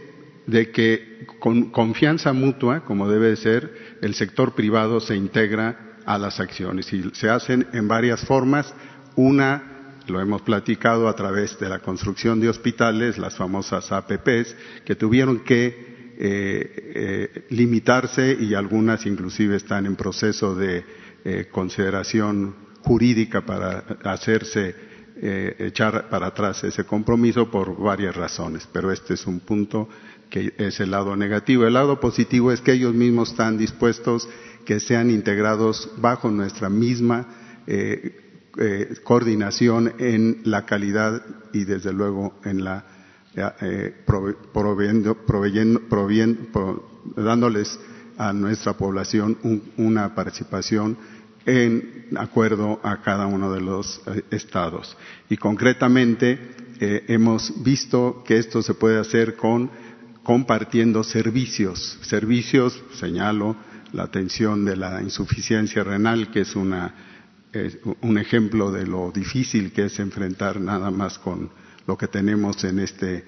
Speaker 3: de que con confianza mutua, como debe de ser, el sector privado se integra a las acciones y se hacen en varias formas. Una, lo hemos platicado a través de la construcción de hospitales, las famosas APPs, que tuvieron que eh, eh, limitarse y algunas inclusive están en proceso de eh, consideración jurídica para hacerse echar para atrás ese compromiso por varias razones, pero este es un punto que es el lado negativo. El lado positivo es que ellos mismos están dispuestos que sean integrados bajo nuestra misma eh, eh, coordinación en la calidad y desde luego en la eh, prove- proveyendo, proveyendo, provien- pro- dándoles a nuestra población un- una participación en acuerdo a cada uno de los eh, estados. Y concretamente hemos visto que esto se puede hacer con compartiendo servicios. Servicios, señalo, la atención de la insuficiencia renal, que es una, un ejemplo de lo difícil que es enfrentar nada más con lo que tenemos en este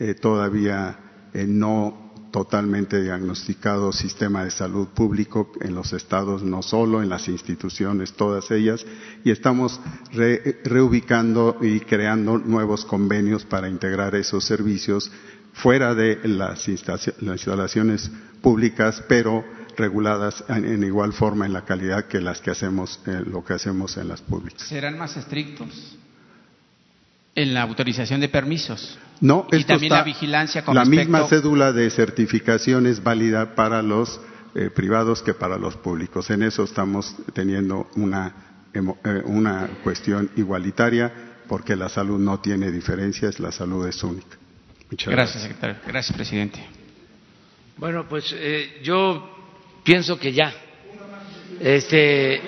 Speaker 3: eh, todavía eh, no totalmente diagnosticado sistema de salud público en los estados, no solo en las instituciones, todas ellas, y estamos reubicando y creando nuevos convenios para integrar esos servicios fuera de las instalaciones públicas, pero reguladas en, igual forma en la calidad que las que hacemos, eh, lo que hacemos en las públicas.
Speaker 13: ¿Serán más estrictos en la autorización de permisos?
Speaker 3: No,
Speaker 13: y también la vigilancia con
Speaker 3: La misma cédula de certificación es válida para los eh, privados que para los públicos. En eso estamos teniendo una, eh, una cuestión igualitaria porque la salud no tiene diferencias, la salud es única.
Speaker 13: Muchas gracias, secretario. Gracias, presidente.
Speaker 1: Bueno, pues eh, yo pienso que ya. Este,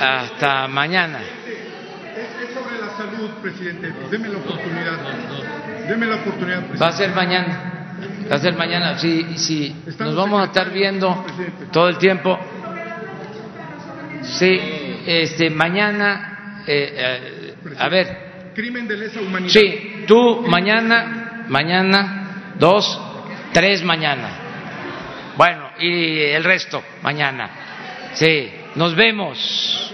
Speaker 1: hasta mañana.
Speaker 2: Es, sobre la salud, presidente. Deme la oportunidad. Deme la oportunidad, presidente.
Speaker 1: Va a ser mañana. Va a ser mañana. Sí, sí. Nos vamos a estar viendo todo el tiempo. Sí, este, mañana. Eh, eh, a ver.
Speaker 2: Crimen de lesa humanidad.
Speaker 1: Sí, tú mañana, mañana, dos, tres mañana. Bueno, y el resto mañana. Sí, nos vemos.